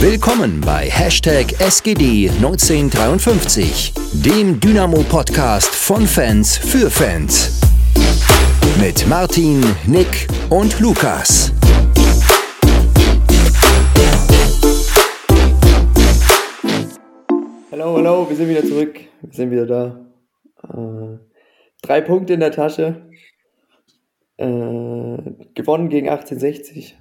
Willkommen bei Hashtag SGD1953, dem Dynamo-Podcast von Fans für Fans. Mit Martin, Nick und Lukas. Hallo, hallo, wir sind wieder zurück. Wir sind wieder da. Äh, drei Punkte in der Tasche. Äh, gewonnen gegen 1860.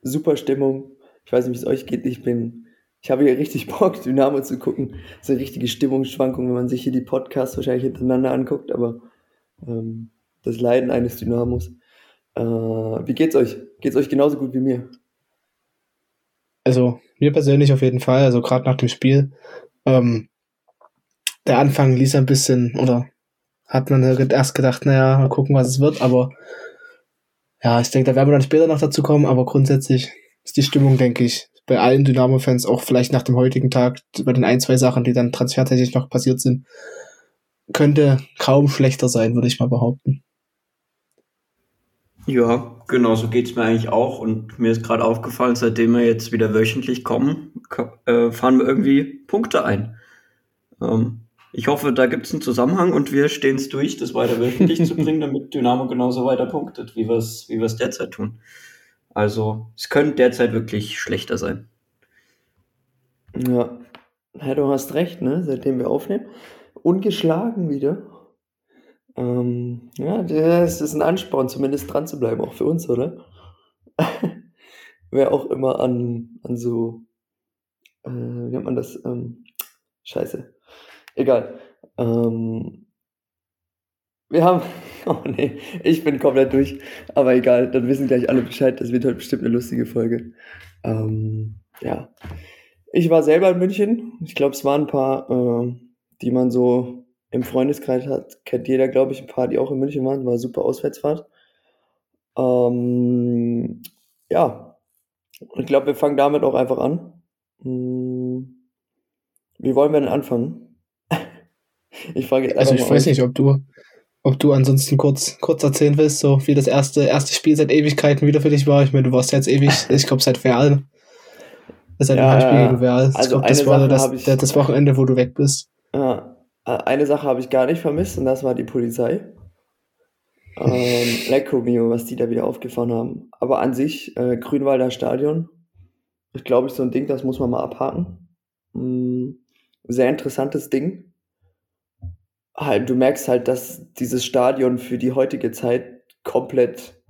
Super Stimmung. Ich weiß nicht, wie es euch geht. Ich bin, ich habe hier richtig Bock, Dynamo zu gucken. So eine richtige Stimmungsschwankung, wenn man sich hier die Podcasts wahrscheinlich hintereinander anguckt, aber ähm, das Leiden eines Dynamos. Äh, wie geht's euch? Geht's euch genauso gut wie mir? Also, mir persönlich auf jeden Fall, also gerade nach dem Spiel. Ähm, der Anfang ließ ein bisschen, oder hat man erst gedacht, naja, mal gucken, was es wird, aber ja, ich denke, da werden wir dann später noch dazu kommen, aber grundsätzlich ist die Stimmung, denke ich, bei allen Dynamo-Fans, auch vielleicht nach dem heutigen Tag, bei den ein, zwei Sachen, die dann transfertechnisch noch passiert sind, könnte kaum schlechter sein, würde ich mal behaupten. Ja, genau so geht's mir eigentlich auch. Und mir ist gerade aufgefallen, seitdem wir jetzt wieder wöchentlich kommen, äh, fahren wir irgendwie Punkte ein. Ähm, ich hoffe, da gibt's einen Zusammenhang und wir stehen es durch, das weiter wöchentlich zu bringen, damit Dynamo genauso weiter punktet, wie wir es wie wir's derzeit tun. Also es könnte derzeit wirklich schlechter sein. Ja, ja du hast recht, ne? seitdem wir aufnehmen. Ungeschlagen wieder. Ähm, ja, das ist ein Ansporn, zumindest dran zu bleiben, auch für uns, oder? Wer auch immer an, an so, äh, wie nennt man das? Ähm, scheiße. Egal. Ähm, wir haben, oh nee, ich bin komplett durch, aber egal, dann wissen gleich alle Bescheid, das wird heute bestimmt eine lustige Folge. Ähm, ja. Ich war selber in München. Ich glaube, es waren ein paar, äh, die man so im Freundeskreis hat, kennt jeder, glaube ich, ein paar, die auch in München waren. War super Auswärtsfahrt. Ähm, ja, ich glaube, wir fangen damit auch einfach an. Hm, wie wollen wir denn anfangen? ich frage jetzt Also ich weiß nicht, ob du, ob du ansonsten kurz, kurz erzählen willst, so wie das erste, erste Spiel seit Ewigkeiten wieder für dich war. Ich meine, du warst jetzt ewig, ich glaube seit Real. Seit dem ja, Heimspiel gegen Real. Ich also glaub, das war das, das Wochenende, wo du weg bist. Ja, äh, eine Sache habe ich gar nicht vermisst und das war die Polizei. Ähm, Lecco mio, was die da wieder aufgefahren haben. Aber an sich, äh, Grünwalder Stadion, ist glaube ich so ein Ding, das muss man mal abhaken. Mhm. Sehr interessantes Ding. Halt, du merkst halt, dass dieses Stadion für die heutige Zeit komplett,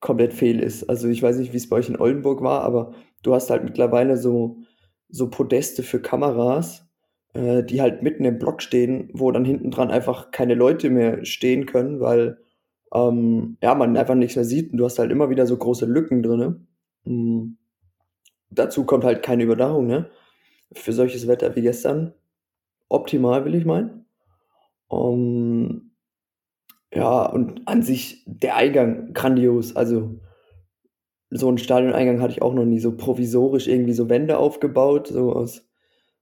komplett fehl ist. Also ich weiß nicht, wie es bei euch in Oldenburg war, aber du hast halt mittlerweile so, so Podeste für Kameras, äh, die halt mitten im Block stehen, wo dann hinten dran einfach keine Leute mehr stehen können, weil ähm, ja, man einfach nichts mehr sieht und du hast halt immer wieder so große Lücken drin. Mhm. Dazu kommt halt keine Überdachung, ne? Für solches Wetter wie gestern. Optimal, will ich meinen. Um, ähm, ja, und an sich der Eingang grandios. Also, so ein Stadioneingang hatte ich auch noch nie so provisorisch irgendwie so Wände aufgebaut, so aus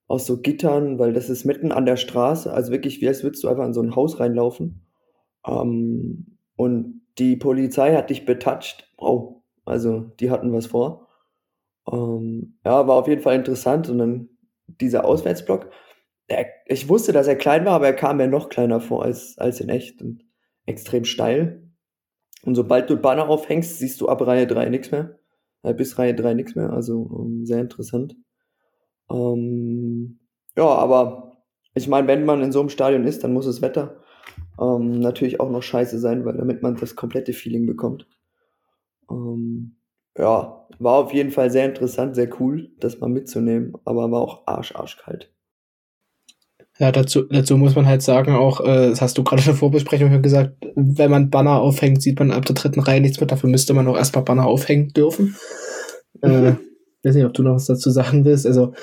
aus so Gittern, weil das ist mitten an der Straße, also wirklich, wie als würdest du einfach in so ein Haus reinlaufen. Ähm, und die Polizei hat dich betatscht. Oh, also die hatten was vor. Ähm, ja, war auf jeden Fall interessant. Und dann dieser Auswärtsblock. Er, ich wusste, dass er klein war, aber er kam mir noch kleiner vor als, als in echt und extrem steil. Und sobald du Banner aufhängst, siehst du ab Reihe 3 nichts mehr. Äh, bis Reihe 3 nichts mehr. Also um, ähm, sehr interessant. Ähm, ja, aber ich meine, wenn man in so einem Stadion ist, dann muss das Wetter ähm, natürlich auch noch scheiße sein, weil damit man das komplette Feeling bekommt. Ähm, ja, war auf jeden Fall sehr interessant, sehr cool, das mal mitzunehmen, aber war auch arsch, arschkalt. Ja, dazu, dazu muss man halt sagen, auch, äh, das hast du gerade in der Vorbesprechung gesagt, wenn man Banner aufhängt, sieht man ab der dritten Reihe nichts mehr. Dafür müsste man auch erstmal Banner aufhängen dürfen. äh, ich weiß nicht, ob du noch was dazu sagen willst. Also,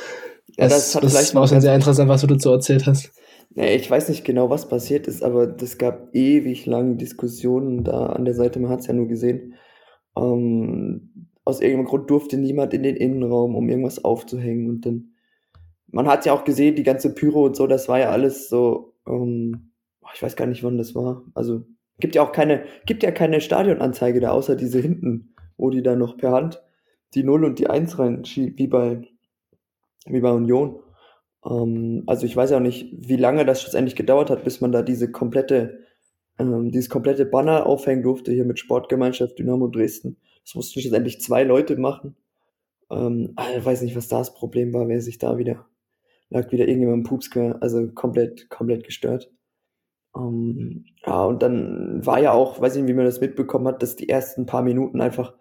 ja, das, das, das war schon sehr interessant, was du dazu erzählt hast. Nee, ich weiß nicht genau, was passiert ist, aber es gab ewig lange Diskussionen da an der Seite. Man hat es ja nur gesehen. Ähm, aus irgendeinem Grund durfte niemand in den Innenraum, um irgendwas aufzuhängen. Und dann, man hat ja auch gesehen, die ganze Pyro und so, das war ja alles so, ähm, ich weiß gar nicht, wann das war. Also, gibt ja auch keine, gibt ja keine Stadionanzeige da, außer diese hinten, wo die da noch per Hand die 0 und die 1 reinschiebt, wie bei, wie bei Union. Ähm, also ich weiß auch nicht, wie lange das schlussendlich gedauert hat, bis man da diese komplette, ähm, dieses komplette Banner aufhängen durfte, hier mit Sportgemeinschaft Dynamo Dresden. Das mussten schlussendlich zwei Leute machen. Ähm, ah, ich weiß nicht, was da das Problem war, wer sich da wieder, lag wieder irgendjemand im Pups, also komplett, komplett gestört. Um, ja, und dann war ja auch, weiß nicht, wie man das mitbekommen hat, dass die ersten paar Minuten einfach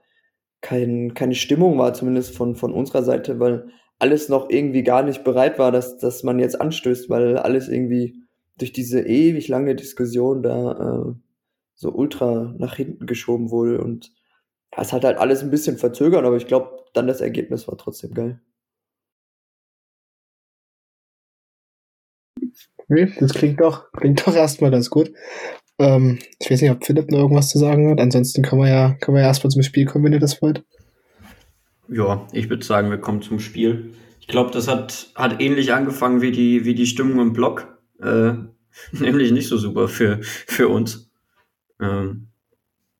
kein, keine Stimmung war, zumindest von, von unserer Seite, weil alles noch irgendwie gar nicht bereit war, dass, dass man jetzt anstößt, weil alles irgendwie durch diese ewig lange Diskussion da äh, so ultra nach hinten geschoben wurde und es hat halt alles ein bisschen verzögert, aber ich glaube, dann das Ergebnis war trotzdem geil. Das klingt doch, klingt doch erstmal ganz gut. Ähm, ich weiß nicht, ob Philipp noch irgendwas zu sagen hat. Ansonsten können wir ja, können wir ja erstmal zum Spiel kommen, wenn ihr das wollt. Ja, ich würde sagen, wir kommen zum Spiel. Ich glaube, das hat, hat ähnlich angefangen wie die, wie die Stimmung im Block. Äh, nämlich nicht so super für, für uns. Ähm,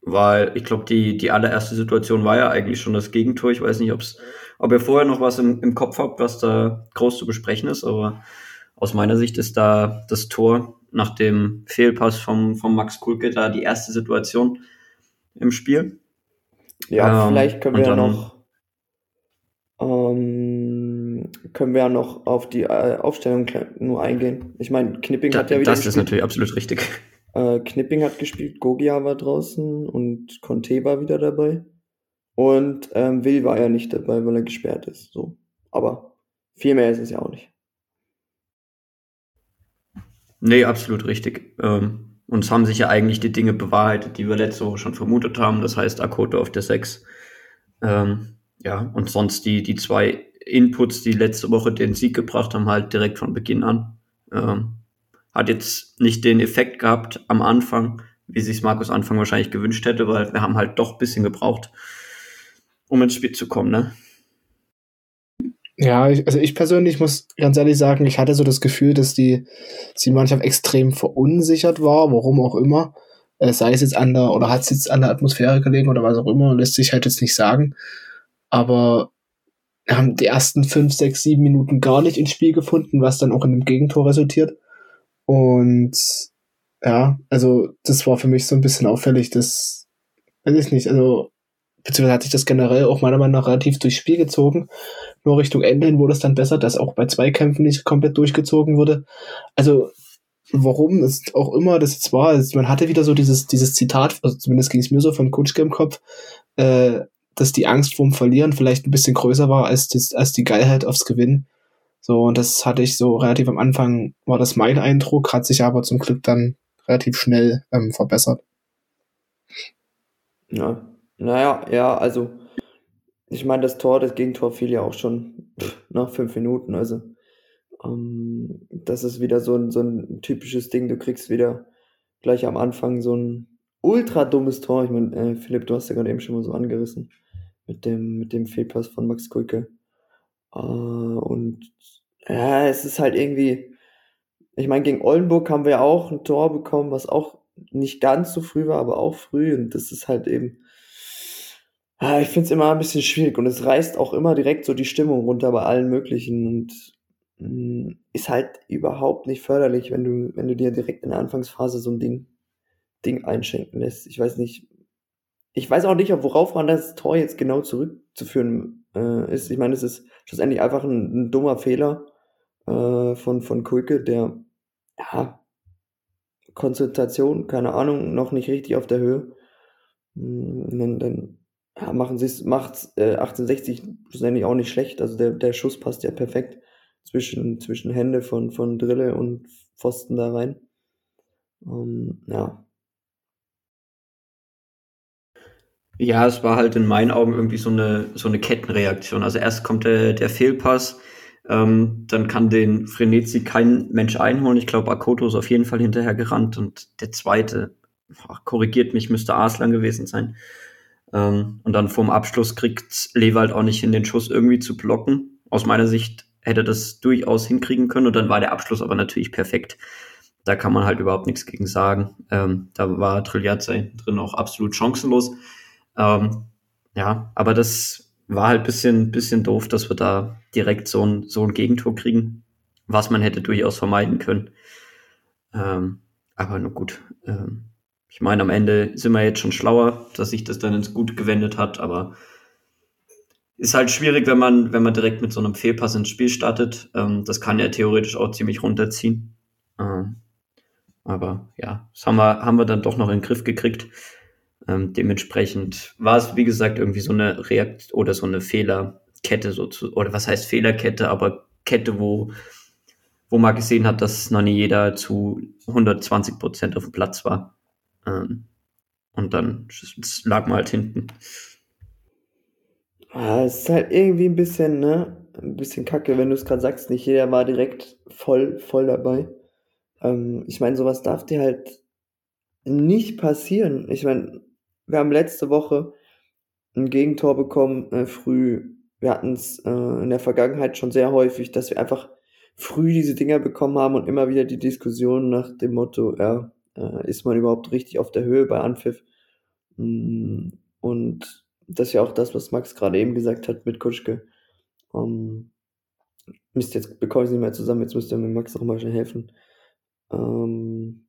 weil ich glaube, die, die allererste Situation war ja eigentlich schon das Gegentor. Ich weiß nicht, ob's, ob ihr vorher noch was im, im Kopf habt, was da groß zu besprechen ist, aber aus meiner Sicht ist da das Tor nach dem Fehlpass vom, vom Max Kulke da die erste Situation im Spiel. Ja, ähm, vielleicht können wir ja noch ähm, können wir ja noch auf die äh, Aufstellung nur eingehen. Ich meine, Knipping da, hat ja wieder. Das gespielt. ist natürlich absolut richtig. Äh, Knipping hat gespielt, Gogia war draußen und Conte war wieder dabei. Und ähm, Will war ja nicht dabei, weil er gesperrt ist. So. Aber viel mehr ist es ja auch nicht. Nee, absolut richtig. Ähm, uns haben sich ja eigentlich die Dinge bewahrheitet, die wir letzte Woche schon vermutet haben. Das heißt, Akoto auf der 6. Ähm, ja, und sonst die, die zwei Inputs, die letzte Woche den Sieg gebracht haben, halt direkt von Beginn an. Ähm, hat jetzt nicht den Effekt gehabt am Anfang, wie sich Markus Anfang wahrscheinlich gewünscht hätte, weil wir haben halt doch ein bisschen gebraucht, um ins Spiel zu kommen, ne? Ja, ich, also ich persönlich muss ganz ehrlich sagen, ich hatte so das Gefühl, dass die, dass die Mannschaft extrem verunsichert war, warum auch immer. Äh, sei es jetzt an der, oder hat es jetzt an der Atmosphäre gelegen oder was auch immer, lässt sich halt jetzt nicht sagen. Aber wir haben die ersten fünf, sechs, sieben Minuten gar nicht ins Spiel gefunden, was dann auch in einem Gegentor resultiert. Und ja, also das war für mich so ein bisschen auffällig, dass, weiß ich nicht, also beziehungsweise hat sich das generell auch meiner Meinung nach relativ durchs Spiel gezogen. Nur Richtung Ende hin wurde es dann besser, dass auch bei Zweikämpfen nicht komplett durchgezogen wurde. Also, warum es auch immer das jetzt war, also man hatte wieder so dieses, dieses Zitat, also zumindest ging es mir so von Kutschke im Kopf, äh, dass die Angst vorm Verlieren vielleicht ein bisschen größer war als, das, als die Geilheit aufs Gewinnen. So, und das hatte ich so relativ am Anfang, war das mein Eindruck, hat sich aber zum Glück dann relativ schnell ähm, verbessert. Ja, naja, ja, also ich meine, das Tor, das Gegentor fiel ja auch schon nach fünf Minuten. Also ähm, das ist wieder so ein, so ein typisches Ding. Du kriegst wieder gleich am Anfang so ein ultra dummes Tor. Ich meine, äh, Philipp, du hast ja gerade eben schon mal so angerissen mit dem, mit dem Fehlpass von Max Kulke. Äh, und ja, es ist halt irgendwie, ich meine, gegen Oldenburg haben wir auch ein Tor bekommen, was auch nicht ganz so früh war, aber auch früh. Und das ist halt eben Ah, ich finde es immer ein bisschen schwierig und es reißt auch immer direkt so die Stimmung runter bei allen möglichen und mh, mm, ist halt überhaupt nicht förderlich, wenn du, wenn du dir direkt in der Anfangsphase so ein Ding, Ding einschenken lässt. Ich weiß nicht, ich weiß auch nicht, worauf man das Tor jetzt genau zurückzuführen äh, ist. Ich meine, es ist schlussendlich einfach ein, ein dummer Fehler äh, von, von Kulke, der, ja, Konzentration, keine Ahnung, noch nicht richtig auf der Höhe. Mm, dann, dann ja, machen sie es, macht äh, 1860 schlussendlich auch nicht schlecht. Also der, der Schuss passt ja perfekt zwischen, zwischen Hände von, von Drille und Pfosten da rein. Um, ähm, ja. Ja, es war halt in meinen Augen irgendwie so eine, so eine Kettenreaktion. Also erst kommt der, der Fehlpass, ähm, dann kann den Frenetzi kein Mensch einholen. Ich glaube, Akoto ist auf jeden Fall hinterher gerannt und der zweite, korrigiert mich, müsste Arslan gewesen sein. Ähm, und dann vorm Abschluss kriegt Lewald auch nicht hin, den Schuss irgendwie zu blocken. Aus meiner Sicht hätte das durchaus hinkriegen können und dann war der Abschluss aber natürlich perfekt. Da kann man halt überhaupt nichts gegen sagen. Ähm, da war Trilliazzi drin auch absolut chancenlos. Ähm, ja, aber das, war halt bisschen, bisschen doof, dass wir da direkt so ein, so ein Gegentor kriegen, was man hätte durchaus vermeiden können. Ähm, aber nur gut. Ähm, ich meine, am Ende sind wir jetzt schon schlauer, dass sich das dann ins Gute gewendet hat, aber ist halt schwierig, wenn man, wenn man direkt mit so einem Fehlpass ins Spiel startet. Ähm, das kann ja theoretisch auch ziemlich runterziehen. Ähm, aber ja, das haben wir, haben wir dann doch noch in den Griff gekriegt. Ähm, dementsprechend war es, wie gesagt, irgendwie so eine Reakt oder so eine Fehlerkette, so zu, oder was heißt Fehlerkette, aber Kette, wo, wo man gesehen hat, dass noch nie jeder zu 120 Prozent auf dem Platz war. Ähm, und dann lag man halt hinten. Ah, es ist halt irgendwie ein bisschen, ne, ein bisschen kacke, wenn du es gerade sagst, nicht jeder war direkt voll, voll dabei. Ähm, ich meine, sowas darf dir halt nicht passieren. Ich meine, wir haben letzte Woche ein Gegentor bekommen, äh, früh. Wir hatten es äh, in der Vergangenheit schon sehr häufig, dass wir einfach früh diese Dinger bekommen haben und immer wieder die Diskussion nach dem Motto, ja, äh, ist man überhaupt richtig auf der Höhe bei Anpfiff? Mm, und das ist ja auch das, was Max gerade eben gesagt hat mit Kutschke. Ähm, Mist, jetzt bekomme ich nicht mehr zusammen, jetzt müsst ihr mir Max noch mal schnell helfen. Ähm,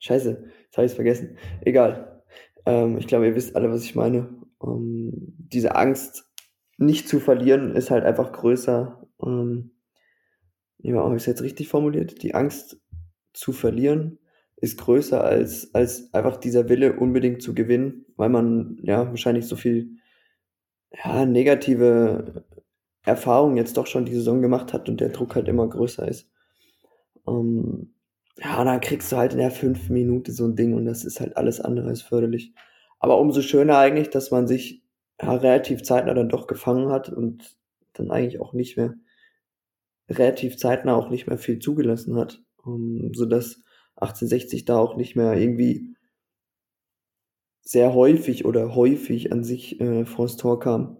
scheiße, jetzt habe ich es vergessen. Egal. Ähm, ich glaube, ihr wisst alle, was ich meine. Ähm, diese Angst, nicht zu verlieren, ist halt einfach größer. Ähm, ja, habe ich es jetzt richtig formuliert? Die Angst zu verlieren ist größer als, als einfach dieser Wille, unbedingt zu gewinnen, weil man ja wahrscheinlich so viel ja, negative Erfahrungen jetzt doch schon die Saison gemacht hat und der Druck halt immer größer ist. Ähm, ja, dann kriegst du halt in der fünf Minute so ein Ding und das ist halt alles andere als förderlich. Aber umso schöner eigentlich, dass man sich ja, relativ zeitnah dann doch gefangen hat und dann eigentlich auch nicht mehr relativ zeitnah auch nicht mehr viel zugelassen hat, ähm, sodass 1860 da auch nicht mehr irgendwie sehr häufig oder häufig an sich äh, vor das Tor kam.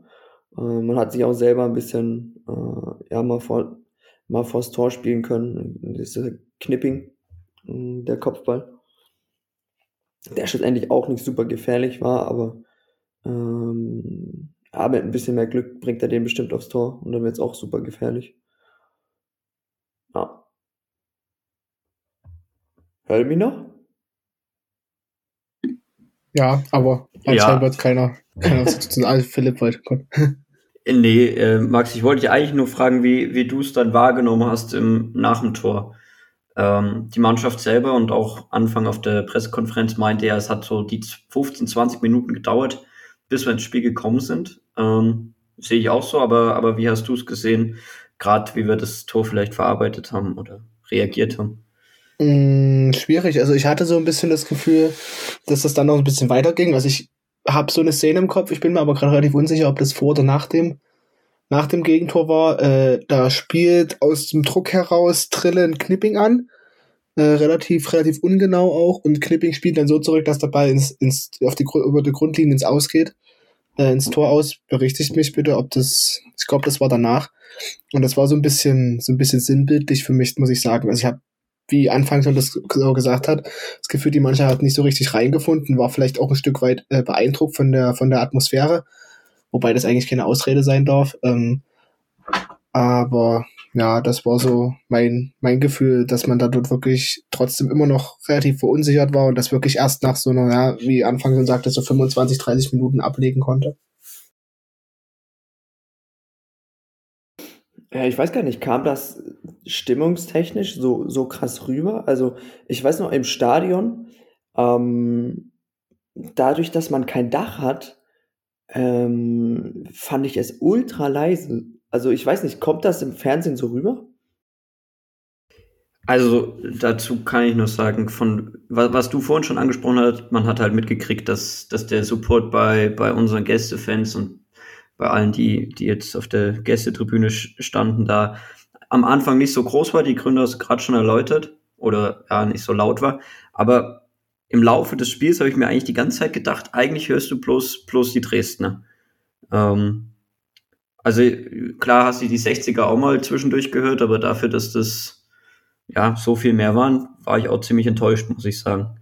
Äh, man hat sich auch selber ein bisschen äh, ja mal vor mal vors Tor spielen können. Diese Knipping, äh, der Kopfball, der schlussendlich auch nicht super gefährlich war, aber ähm, ja, mit ein bisschen mehr Glück bringt er den bestimmt aufs Tor und dann wird es auch super gefährlich. Ja. Hört mich noch? Ja, aber anscheinend ja. wird keiner, keiner zu also Philipp weiterkommen. Nee, äh, Max, ich wollte dich eigentlich nur fragen, wie, wie du es dann wahrgenommen hast im, nach dem Tor. Ähm, die Mannschaft selber und auch Anfang auf der Pressekonferenz meinte ja, es hat so die 15, 20 Minuten gedauert, bis wir ins Spiel gekommen sind. Ähm, sehe ich auch so, aber, aber wie hast du es gesehen, gerade wie wir das Tor vielleicht verarbeitet haben oder reagiert haben? Mm, schwierig. Also ich hatte so ein bisschen das Gefühl, dass das dann noch ein bisschen weiterging. Also ich habe so eine Szene im Kopf, ich bin mir aber gerade relativ unsicher, ob das vor oder nach dem, nach dem Gegentor war. Äh, da spielt aus dem Druck heraus Trillen Knipping an. Äh, relativ, relativ ungenau auch. Und Knipping spielt dann so zurück, dass der Ball ins, ins, auf die, über die Grundlinie ins Ausgeht. Äh, ins Tor aus. Berichtigt mich bitte, ob das, ich glaube, das war danach. Und das war so ein bisschen, so ein bisschen sinnbildlich für mich, muss ich sagen. Also ich habe wie anfangs schon das gesagt hat, das Gefühl, die Mannschaft hat nicht so richtig reingefunden, war vielleicht auch ein Stück weit äh, beeindruckt von der, von der Atmosphäre, wobei das eigentlich keine Ausrede sein darf. Ähm, aber ja, das war so mein, mein Gefühl, dass man da dort wirklich trotzdem immer noch relativ verunsichert war und das wirklich erst nach so einer, ja, wie anfangs schon sagte, so 25, 30 Minuten ablegen konnte. Ja, ich weiß gar nicht, kam das stimmungstechnisch so, so krass rüber? Also, ich weiß noch, im Stadion, ähm, dadurch, dass man kein Dach hat, ähm, fand ich es ultra leise. Also, ich weiß nicht, kommt das im Fernsehen so rüber? Also dazu kann ich nur sagen, von was, was du vorhin schon angesprochen hast, man hat halt mitgekriegt, dass, dass der Support bei, bei unseren Gästefans und bei allen, die, die jetzt auf der Gästetribüne standen, da am Anfang nicht so groß war. Die Gründe hast du gerade schon erläutert oder ja, nicht so laut war. Aber im Laufe des Spiels habe ich mir eigentlich die ganze Zeit gedacht, eigentlich hörst du bloß, bloß die Dresdner. Ähm, also klar hast du die 60er auch mal zwischendurch gehört, aber dafür, dass das ja so viel mehr waren, war ich auch ziemlich enttäuscht, muss ich sagen.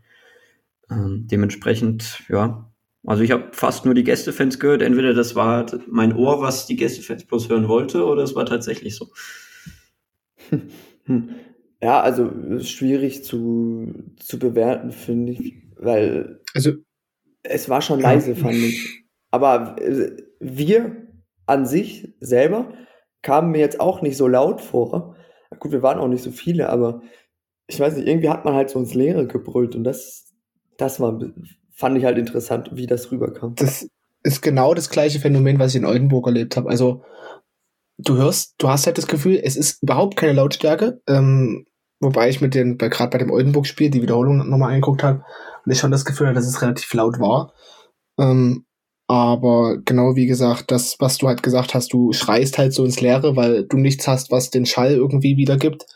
Ähm, dementsprechend, ja, Also ich habe fast nur die Gästefans gehört. Entweder das war mein Ohr, was die Gästefans bloß hören wollte, oder es war tatsächlich so. Ja, also schwierig zu, zu bewerten, finde ich, weil Also, es war schon leise, fand ich. Aber äh, wir an sich selber kamen mir jetzt auch nicht so laut vor. Gut, wir waren auch nicht so viele, aber ich weiß nicht, irgendwie hat man halt so ins Leere gebrüllt und das, das war, fand ich halt interessant, wie das rüberkam. das ist genau das gleiche Phänomen, was ich in Oldenburg erlebt habe. Also, du hörst, du hast halt das Gefühl, es ist überhaupt keine Lautstärke. Ähm, wobei ich mit den, gerade bei dem Oldenburg-Spiel die Wiederholung nochmal angeguckt habe und ich schon das Gefühl hatte, dass es relativ laut war. Ähm, aber genau wie gesagt, das, was du halt gesagt hast, du schreist halt so ins Leere, weil du nichts hast, was den Schall irgendwie wiedergibt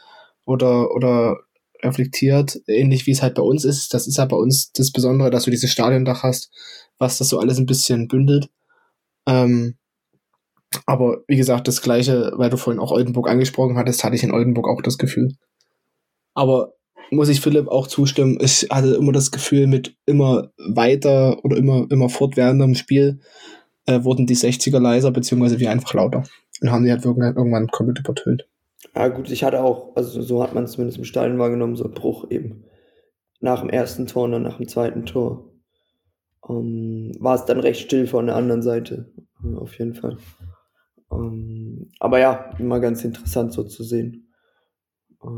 oder, oder reflektiert, ähnlich wie es halt bei uns ist. Das ist ja bei uns das Besondere, dass du dieses Stadiondach hast, was das so alles ein bisschen bündelt. Ähm, aber wie gesagt, das gleiche, weil du vorhin auch Oldenburg angesprochen hattest, hatte ich in Oldenburg auch das Gefühl. Aber muss ich Philipp auch zustimmen, ich hatte immer das Gefühl, mit immer weiter oder immer, immer fortwährendem Spiel äh, wurden die 60er leiser, beziehungsweise wir einfach lauter. Und haben die halt irgendwann komplett übertönt. Ja, gut, ich hatte auch, also so hat man es zumindest im Stadion wahrgenommen, so einen Bruch eben. Nach dem ersten Tor und dann nach dem zweiten Tor. Ähm, war es dann recht still von der anderen Seite, äh, auf jeden Fall. Ähm, aber ja, immer ganz interessant so zu sehen, äh,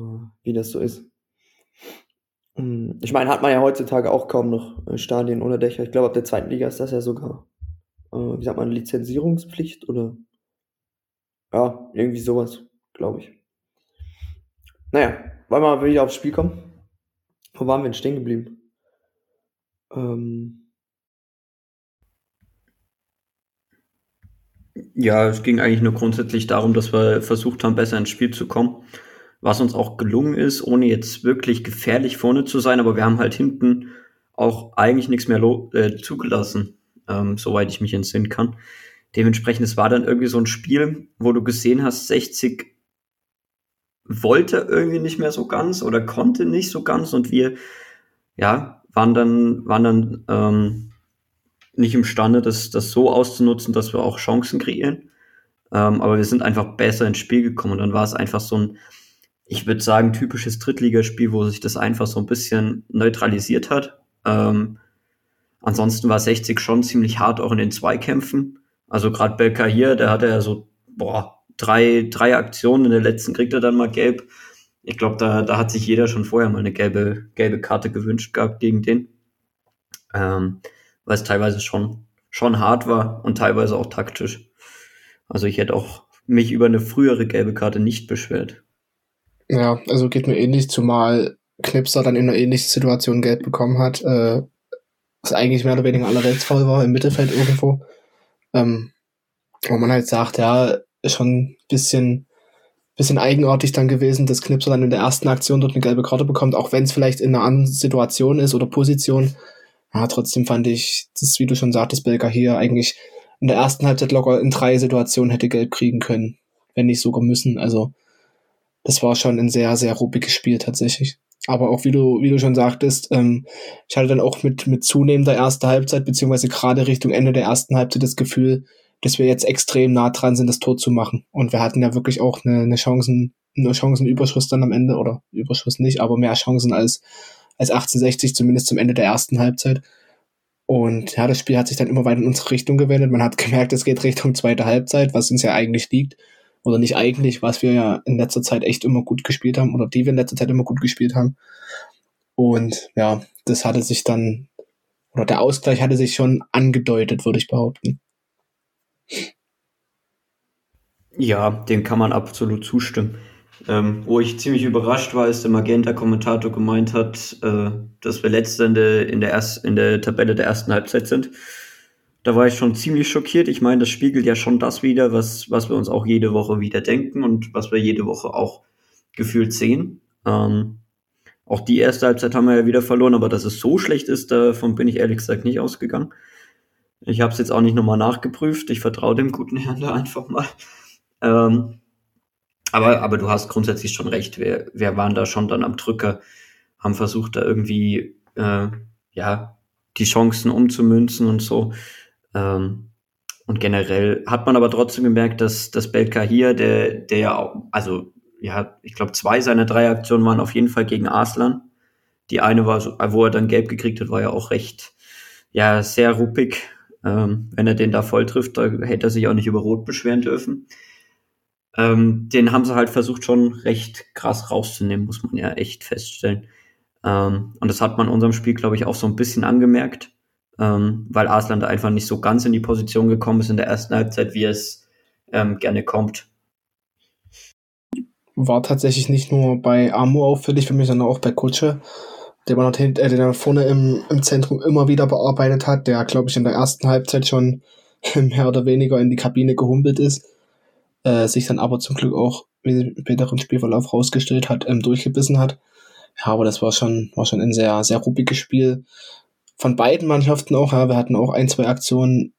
wie das so ist. Ähm, Ich meine, hat man ja heutzutage auch kaum noch äh, Stadien ohne Dächer. Ich glaube, ab der zweiten Liga ist das ja sogar, äh, wie sagt man, Lizenzierungspflicht oder ja, irgendwie sowas, glaube ich. Naja, wollen wir mal wieder aufs Spiel kommen? Wo waren wir denn stehen geblieben? Ähm, Ja, es ging eigentlich nur grundsätzlich darum, dass wir versucht haben, besser ins Spiel zu kommen. Was uns auch gelungen ist, ohne jetzt wirklich gefährlich vorne zu sein, aber wir haben halt hinten auch eigentlich nichts mehr äh, zugelassen, ähm, soweit ich mich entsinnen kann. Dementsprechend, es war dann irgendwie so ein Spiel, wo du gesehen hast, 60 wollte irgendwie nicht mehr so ganz oder konnte nicht so ganz und wir, ja, waren dann, waren dann ähm, nicht imstande, das, das so auszunutzen, dass wir auch Chancen kreieren. Ähm, aber wir sind einfach besser ins Spiel gekommen und dann war es einfach so ein, ich würde sagen, typisches Drittligaspiel, wo sich das einfach so ein bisschen neutralisiert hat. Ähm, ansonsten war 60 schon ziemlich hart auch in den Zweikämpfen. Also gerade Belka hier, der hatte ja so, boah, drei, drei Aktionen, in der letzten kriegt er dann mal gelb. Ich glaube, da, da hat sich jeder schon vorher mal eine gelbe, gelbe Karte gewünscht gehabt gegen den. Ähm, weil es teilweise schon, schon hart war und teilweise auch taktisch. Also ich hätte auch mich über eine frühere gelbe Karte nicht beschwert. Ja, also geht mir ähnlich, zumal Knipser dann in einer ähnlichen Situation Geld bekommen hat, äh, was eigentlich mehr oder weniger allerweltsfaul war, im Mittelfeld irgendwo. Ähm, wo man halt sagt, ja, ist schon ein bisschen, bisschen eigenartig dann gewesen, dass Knipser dann in der ersten Aktion dort eine gelbe Karte bekommt, auch wenn es vielleicht in einer anderen Situation ist oder Position. Ja, trotzdem fand ich, das, wie du schon sagtest, Belka hier eigentlich in der ersten Halbzeit locker in drei Situationen hätte gelb kriegen können, wenn nicht sogar müssen. Also, das war schon ein sehr, sehr ruppiges Spiel tatsächlich. Aber auch wie du, wie du schon sagtest, ähm, ich hatte dann auch mit, mit zunehmender erster Halbzeit, beziehungsweise gerade Richtung Ende der ersten Halbzeit das Gefühl, dass wir jetzt extrem nah dran sind, das Tor zu machen. Und wir hatten ja wirklich auch eine, eine Chancen, eine Chancenüberschuss dann am Ende, oder Überschuss nicht, aber mehr Chancen als, als 1860, zumindest zum Ende der ersten Halbzeit. Und ja, das Spiel hat sich dann immer weiter in unsere Richtung gewendet. Man hat gemerkt, es geht Richtung zweite Halbzeit, was uns ja eigentlich liegt. Oder nicht eigentlich, was wir ja in letzter Zeit echt immer gut gespielt haben, oder die wir in letzter Zeit immer gut gespielt haben. Und ja, das hatte sich dann, oder der Ausgleich hatte sich schon angedeutet, würde ich behaupten. Ja, dem kann man absolut zustimmen. Ähm, wo ich ziemlich überrascht war, ist der Magenta-Kommentator gemeint hat, äh, dass wir letzte in der, in der Tabelle der ersten Halbzeit sind. Da war ich schon ziemlich schockiert. Ich meine, das spiegelt ja schon das wieder, was, was wir uns auch jede Woche wieder denken und was wir jede Woche auch gefühlt sehen. Ähm, auch die erste Halbzeit haben wir ja wieder verloren, aber dass es so schlecht ist, davon bin ich ehrlich gesagt nicht ausgegangen. Ich habe es jetzt auch nicht nochmal nachgeprüft. Ich vertraue dem guten Herrn da einfach mal. Ähm, aber, aber du hast grundsätzlich schon recht. Wir, wir waren da schon dann am Drücker, haben versucht, da irgendwie äh, ja die Chancen umzumünzen und so. Ähm, und generell hat man aber trotzdem gemerkt, dass, dass Belka hier, der, der ja, auch, also ja, ich glaube, zwei seiner drei Aktionen waren auf jeden Fall gegen Arslan. Die eine war, wo er dann gelb gekriegt hat, war ja auch recht, ja, sehr ruppig. Ähm, wenn er den da voll trifft, da hätte er sich auch nicht über Rot beschweren dürfen. Ähm, den haben sie halt versucht, schon recht krass rauszunehmen, muss man ja echt feststellen. Ähm, und das hat man in unserem Spiel, glaube ich, auch so ein bisschen angemerkt, ähm, weil Arslan da einfach nicht so ganz in die Position gekommen ist in der ersten Halbzeit, wie es ähm, gerne kommt. War tatsächlich nicht nur bei Amo auffällig für mich, sondern auch bei Kutsche, der man äh, den er vorne im, im Zentrum immer wieder bearbeitet hat, der, glaube ich, in der ersten Halbzeit schon mehr oder weniger in die Kabine gehumpelt ist, äh, sich dann aber zum Glück auch im späteren Spielverlauf rausgestellt hat, ähm, durchgebissen hat. Ja, aber das war schon, war schon ein sehr, sehr ruppiges Spiel. Von beiden Mannschaften auch, ja. Wir hatten auch ein, zwei Aktionen,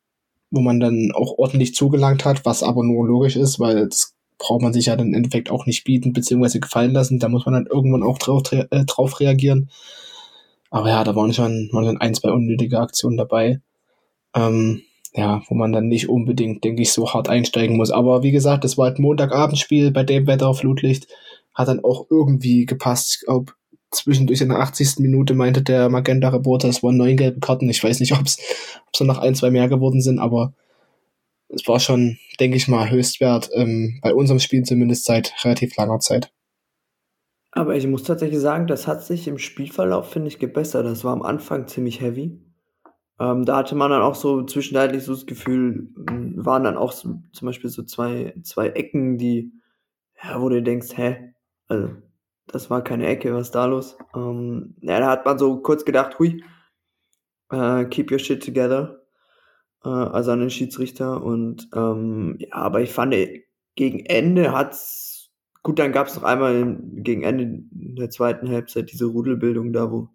wo man dann auch ordentlich zugelangt hat, was aber nur logisch ist, weil das braucht man sich ja dann im Endeffekt auch nicht bieten bzw. gefallen lassen. Da muss man dann irgendwann auch drauf, äh, drauf reagieren. Aber ja, da waren schon, waren schon ein, zwei unnötige Aktionen dabei. Ähm, ja, wo man dann nicht unbedingt, denke ich, so hart einsteigen muss. Aber wie gesagt, das war halt Montagabendspiel bei dem Wetter, Flutlicht, hat dann auch irgendwie gepasst. Ich glaube, zwischendurch in der 80. Minute meinte der Magenta-Reporter, es waren neun gelbe Karten. Ich weiß nicht, ob es noch ein, zwei mehr geworden sind, aber es war schon, denke ich mal, Höchstwert ähm, bei unserem Spiel zumindest seit relativ langer Zeit. Aber ich muss tatsächlich sagen, das hat sich im Spielverlauf, finde ich, gebessert. Das war am Anfang ziemlich heavy. Ähm, da hatte man dann auch so zwischenzeitlich so das Gefühl, waren dann auch so, zum Beispiel so zwei, zwei Ecken, die, ja, wo du denkst, hä, also das war keine Ecke, was ist da los? Ähm, ja, da hat man so kurz gedacht, hui, äh, keep your shit together, äh, also an den Schiedsrichter. Und ähm, ja, aber ich fand, gegen Ende hat's, gut, dann gab es noch einmal gegen Ende der zweiten Halbzeit diese Rudelbildung da, wo,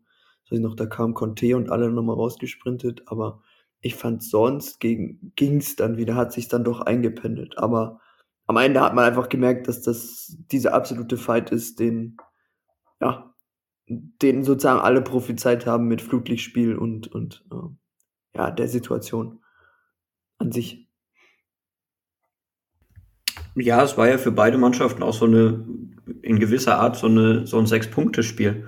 ich noch, da kam Conte und alle nochmal rausgesprintet, aber ich fand sonst ging ging's dann wieder, hat sich dann doch eingependelt. Aber am Ende hat man einfach gemerkt, dass das dieser absolute Fight ist, den, ja, den sozusagen alle prophezeit haben mit Flutlichtspiel und, und äh, ja, der Situation an sich. Ja, es war ja für beide Mannschaften auch so eine, in gewisser Art so, eine, so ein Sechs-Punkte-Spiel.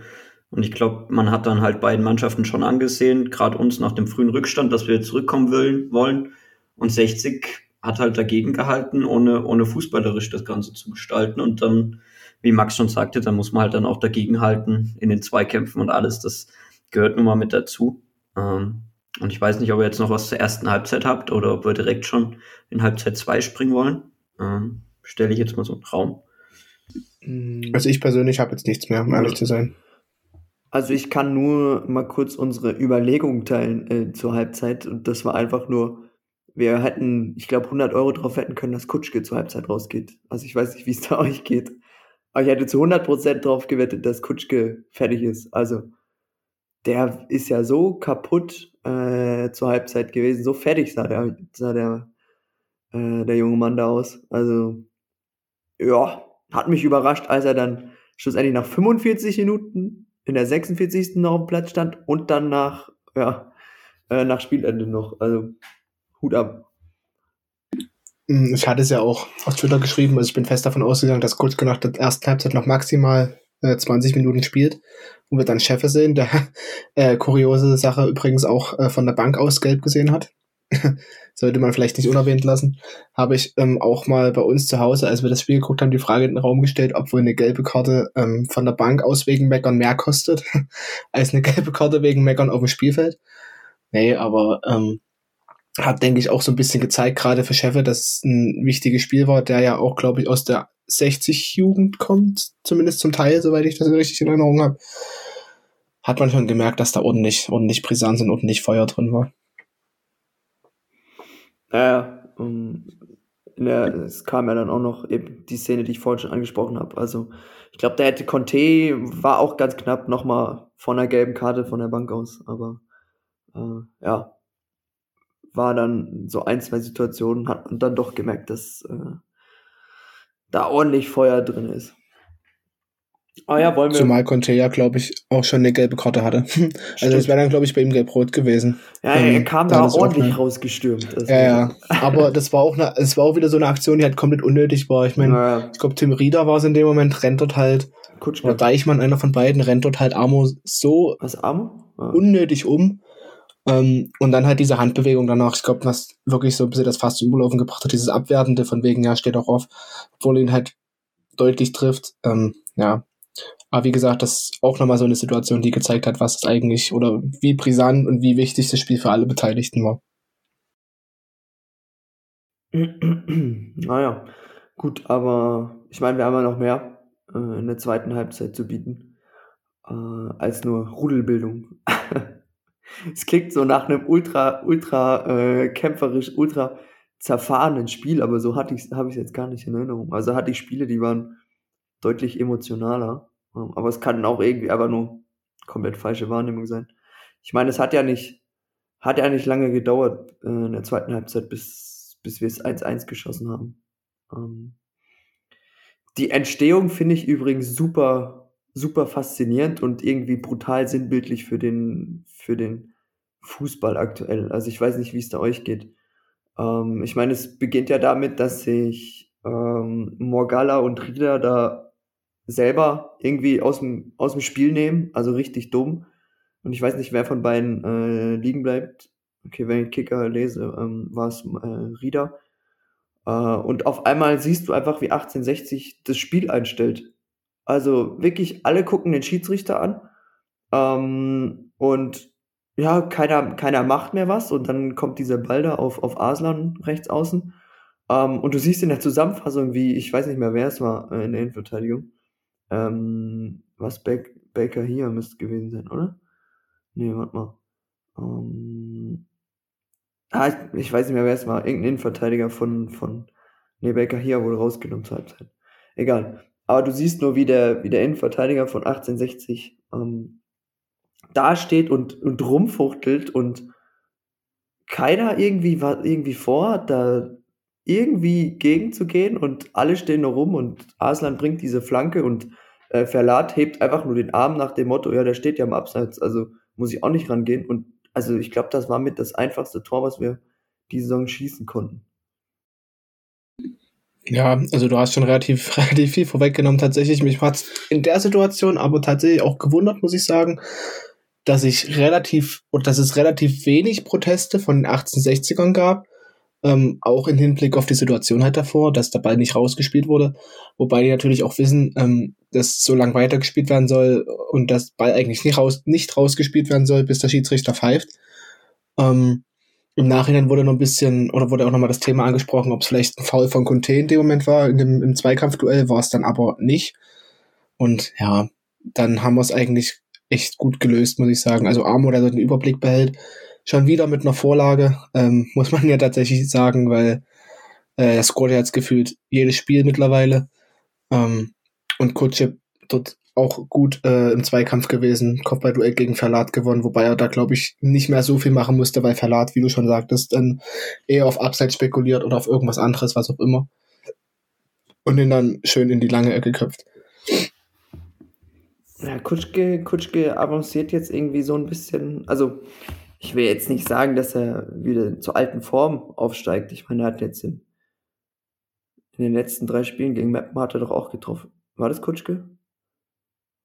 Und ich glaube, man hat dann halt beiden Mannschaften schon angesehen, gerade uns nach dem frühen Rückstand, dass wir zurückkommen will, wollen. Und 60 hat halt dagegen gehalten, ohne, ohne fußballerisch das Ganze zu gestalten. Und dann, wie Max schon sagte, dann muss man halt dann auch dagegen halten in den Zweikämpfen und alles. Das gehört nun mal mit dazu. Ähm, und ich weiß nicht, ob ihr jetzt noch was zur ersten Halbzeit habt oder ob wir direkt schon in Halbzeit 2 springen wollen. Ähm, Stelle ich jetzt mal so einen Raum. Also ich persönlich habe jetzt nichts mehr, um ehrlich zu sein. Also ich kann nur mal kurz unsere Überlegung teilen äh, zur Halbzeit. Und das war einfach nur, wir hätten, ich glaube, 100 Euro drauf wetten können, dass Kutschke zur Halbzeit rausgeht. Also ich weiß nicht, wie es da euch geht. Aber ich hätte zu 100% drauf gewettet, dass Kutschke fertig ist. Also der ist ja so kaputt äh, zur Halbzeit gewesen. So fertig sah der, sah der, äh, der junge Mann da aus. Also ja, hat mich überrascht, als er dann schlussendlich nach 45 Minuten in der 46. noch auf dem Platz stand und dann nach, ja, äh, nach Spielende noch. Also Hut ab. Hm, ich hatte es ja auch auf Twitter geschrieben, also ich bin fest davon ausgegangen, dass Kutschke nach der ersten Halbzeit noch maximal äh, 20 Minuten spielt und wir dann Cheffe sehen, der äh, kuriose Sache übrigens auch äh, von der Bank aus gelb gesehen hat. Sollte man vielleicht nicht unerwähnt lassen. Habe ich ähm, auch mal bei uns zu Hause, als wir das Spiel geguckt haben, die Frage in den Raum gestellt, ob wohl eine gelbe Karte ähm, von der Bank aus wegen Meckern mehr kostet, als eine gelbe Karte wegen Meckern auf dem Spielfeld. Nee, aber ähm, hat, denke ich, auch so ein bisschen gezeigt, gerade für Scheffe, dass es ein wichtiges Spiel war, der ja auch, glaube ich, aus der 60-Jugend kommt, zumindest zum Teil, soweit ich das richtig in Erinnerung habe. Hat man schon gemerkt, dass da ordentlich, ordentlich Brisanz und ordentlich Feuer drin war. Ja, um, der, es kam ja dann auch noch eben die Szene, die ich vorhin schon angesprochen habe. Also, ich glaube, da hätte Conte, war auch ganz knapp nochmal von einer gelben Karte von der Bank aus, aber äh, ja, war dann so ein, zwei Situationen, hat man dann doch gemerkt, dass äh, da ordentlich Feuer drin ist. Ah ja, wollen wir. Zumal Conte ja, glaube ich, auch schon eine gelbe Karte hatte. also es wäre dann, glaube ich, bei ihm gelb-rot gewesen. Ja, er Ähm, kam dann da ordentlich rausgestürmt. Also, Ja, ja. Aber das war auch eine, es war auch wieder so eine Aktion, die halt komplett unnötig war. Ich meine, Ja, ich glaube, Tim Rieder war es in dem Moment, rennt dort halt, oder Kutschke. Deichmann, einer von beiden, rennt dort halt Amo so Was, Arme? Ja. unnötig um. Ähm, und dann halt diese Handbewegung danach, ich glaube, was wirklich so ein bisschen das fast zum Überlaufen gebracht hat, dieses Abwertende von wegen, ja, steht auch auf, obwohl ihn halt deutlich trifft. Ähm, ja. Aber wie gesagt, das ist auch nochmal so eine Situation, die gezeigt hat, was es eigentlich oder wie brisant und wie wichtig das Spiel für alle Beteiligten war. naja, gut, aber ich meine, wir haben ja noch mehr äh, in der zweiten Halbzeit zu bieten äh, als nur Rudelbildung. es klingt so nach einem ultra, ultra äh, kämpferisch, ultra zerfahrenen Spiel, aber so hatte ich habe ich jetzt gar nicht in Erinnerung. Also hatte ich Spiele, die waren deutlich emotionaler, ähm, aber es kann auch irgendwie aber nur komplett falsche Wahrnehmung sein. Ich meine, es hat ja nicht hat ja nicht lange gedauert äh, in der zweiten Halbzeit, bis, bis wir es 1-1 geschossen haben. Ähm, die Entstehung finde ich übrigens super, super faszinierend und irgendwie brutal sinnbildlich für den, für den Fußball aktuell. Also ich weiß nicht, wie es da euch geht. Ähm, ich meine, es beginnt ja damit, dass sich ähm, Morgalla und Rieder da selber irgendwie aus dem, aus dem Spiel nehmen, also richtig dumm. Und ich weiß nicht, wer von beiden äh, liegen bleibt. Okay, wenn ich Kicker lese, ähm, war es äh, Rieder. Äh, und auf einmal siehst du einfach, wie 1860 das Spiel einstellt. Also wirklich, alle gucken den Schiedsrichter an. Ähm, und ja, keiner, keiner macht mehr was. Und dann kommt dieser Ball da auf, auf Aslan rechts außen. Ähm, und du siehst in der Zusammenfassung, wie, ich weiß nicht mehr, wer es war äh, in der Innenverteidigung. Ähm, was Bak Baker hier müsste gewesen sein, oder? Nee, warte mal. Ähm, ah, ich, ich weiß nicht mehr, wer es war. Irgendein Innenverteidiger von, von, nee, Baker hier wurde rausgenommen zur Halbzeit. Egal. Aber du siehst nur, wie der, wie der Innenverteidiger von 1860 ähm, dasteht und, und rumfuchtelt und keiner irgendwie irgendwie vor, da irgendwie gegenzugehen und alle stehen nur rum und Arslan bringt diese Flanke und äh, Verlat hebt einfach nur den Arm nach dem Motto, ja, der steht ja im Abseits, also muss ich auch nicht rangehen. Und also ich glaube, das war mit das einfachste Tor, was wir die Saison schießen konnten. Ja, also du hast schon relativ, relativ viel vorweggenommen. Tatsächlich, mich hat's in der Situation aber tatsächlich auch gewundert, muss ich sagen, dass ich relativ, oder dass es relativ wenig Proteste von den 1860ern gab. Ähm, auch im Hinblick auf die Situation halt davor, dass der Ball nicht rausgespielt wurde. Wobei die natürlich auch wissen, ähm, dass so lang weitergespielt werden soll und das Ball eigentlich nicht, raus, nicht rausgespielt werden soll, bis der Schiedsrichter pfeift. Ähm, Im Nachhinein wurde noch ein bisschen, oder wurde auch nochmal das Thema angesprochen, ob es vielleicht ein Foul von Conte in dem Moment war. In dem, Im Zweikampfduell war es dann aber nicht. Und ja, dann haben wir es eigentlich echt gut gelöst, muss ich sagen. Also Armo, der so den Überblick behält, schon wieder mit einer Vorlage, ähm, muss man ja tatsächlich sagen, weil äh, er scoret jetzt gefühlt jedes Spiel mittlerweile. Ähm, und Kutschip dort auch gut äh, im Zweikampf gewesen, Kopfballduell gegen Verlat gewonnen, wobei er da, glaube ich, nicht mehr so viel machen musste, weil Verlat, wie du schon sagtest, dann eher auf Abseits spekuliert oder auf irgendwas anderes, was auch immer. Und ihn dann schön in die lange Ecke köpft. Ja, Kutschke, Kutschke avanciert jetzt irgendwie so ein bisschen. Also, ich will jetzt nicht sagen, dass er wieder zur alten Form aufsteigt. Ich meine, er hat jetzt in, in den letzten drei Spielen gegen Meppen hat er doch auch getroffen. War das Kutschke?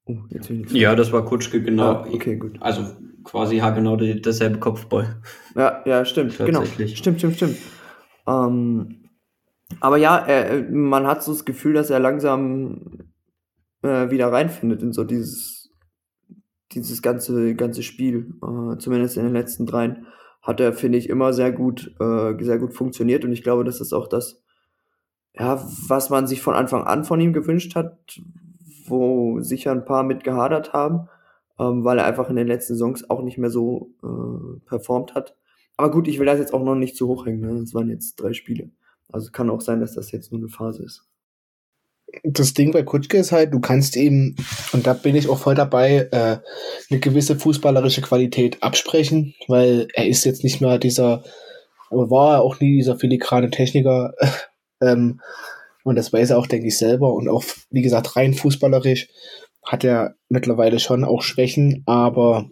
Oh, jetzt will ich Ja, das war Kutschke, genau. Ah, okay, gut. Also quasi ja genau die, derselbe Kopfball. Ja, ja, stimmt, genau. Tatsächlich. Stimmt, stimmt, stimmt. Ähm, aber ja, er, man hat so das Gefühl, dass er langsam äh, wieder reinfindet in so dieses, dieses ganze, ganze Spiel. Äh, zumindest in den letzten dreien hat er, finde ich, immer sehr gut, äh, sehr gut funktioniert und ich glaube, das ist auch das, ja, was man sich von Anfang an von ihm gewünscht hat, wo sicher ein paar mit gehadert haben, ähm, weil er einfach in den letzten Saisons auch nicht mehr so äh, performt hat. Aber gut, ich will das jetzt auch noch nicht zu hoch hängen. Ne? Das waren jetzt drei Spiele. Also kann auch sein, dass das jetzt nur eine Phase ist. Das Ding bei Kutschke ist halt, du kannst ihm, und da bin ich auch voll dabei, äh, eine gewisse fußballerische Qualität absprechen, weil er ist jetzt nicht mehr dieser, war er auch nie dieser filigrane Techniker, ähm, und das weiß er auch, denke ich, selber. Und auch, wie gesagt, rein fußballerisch hat er mittlerweile schon auch Schwächen, aber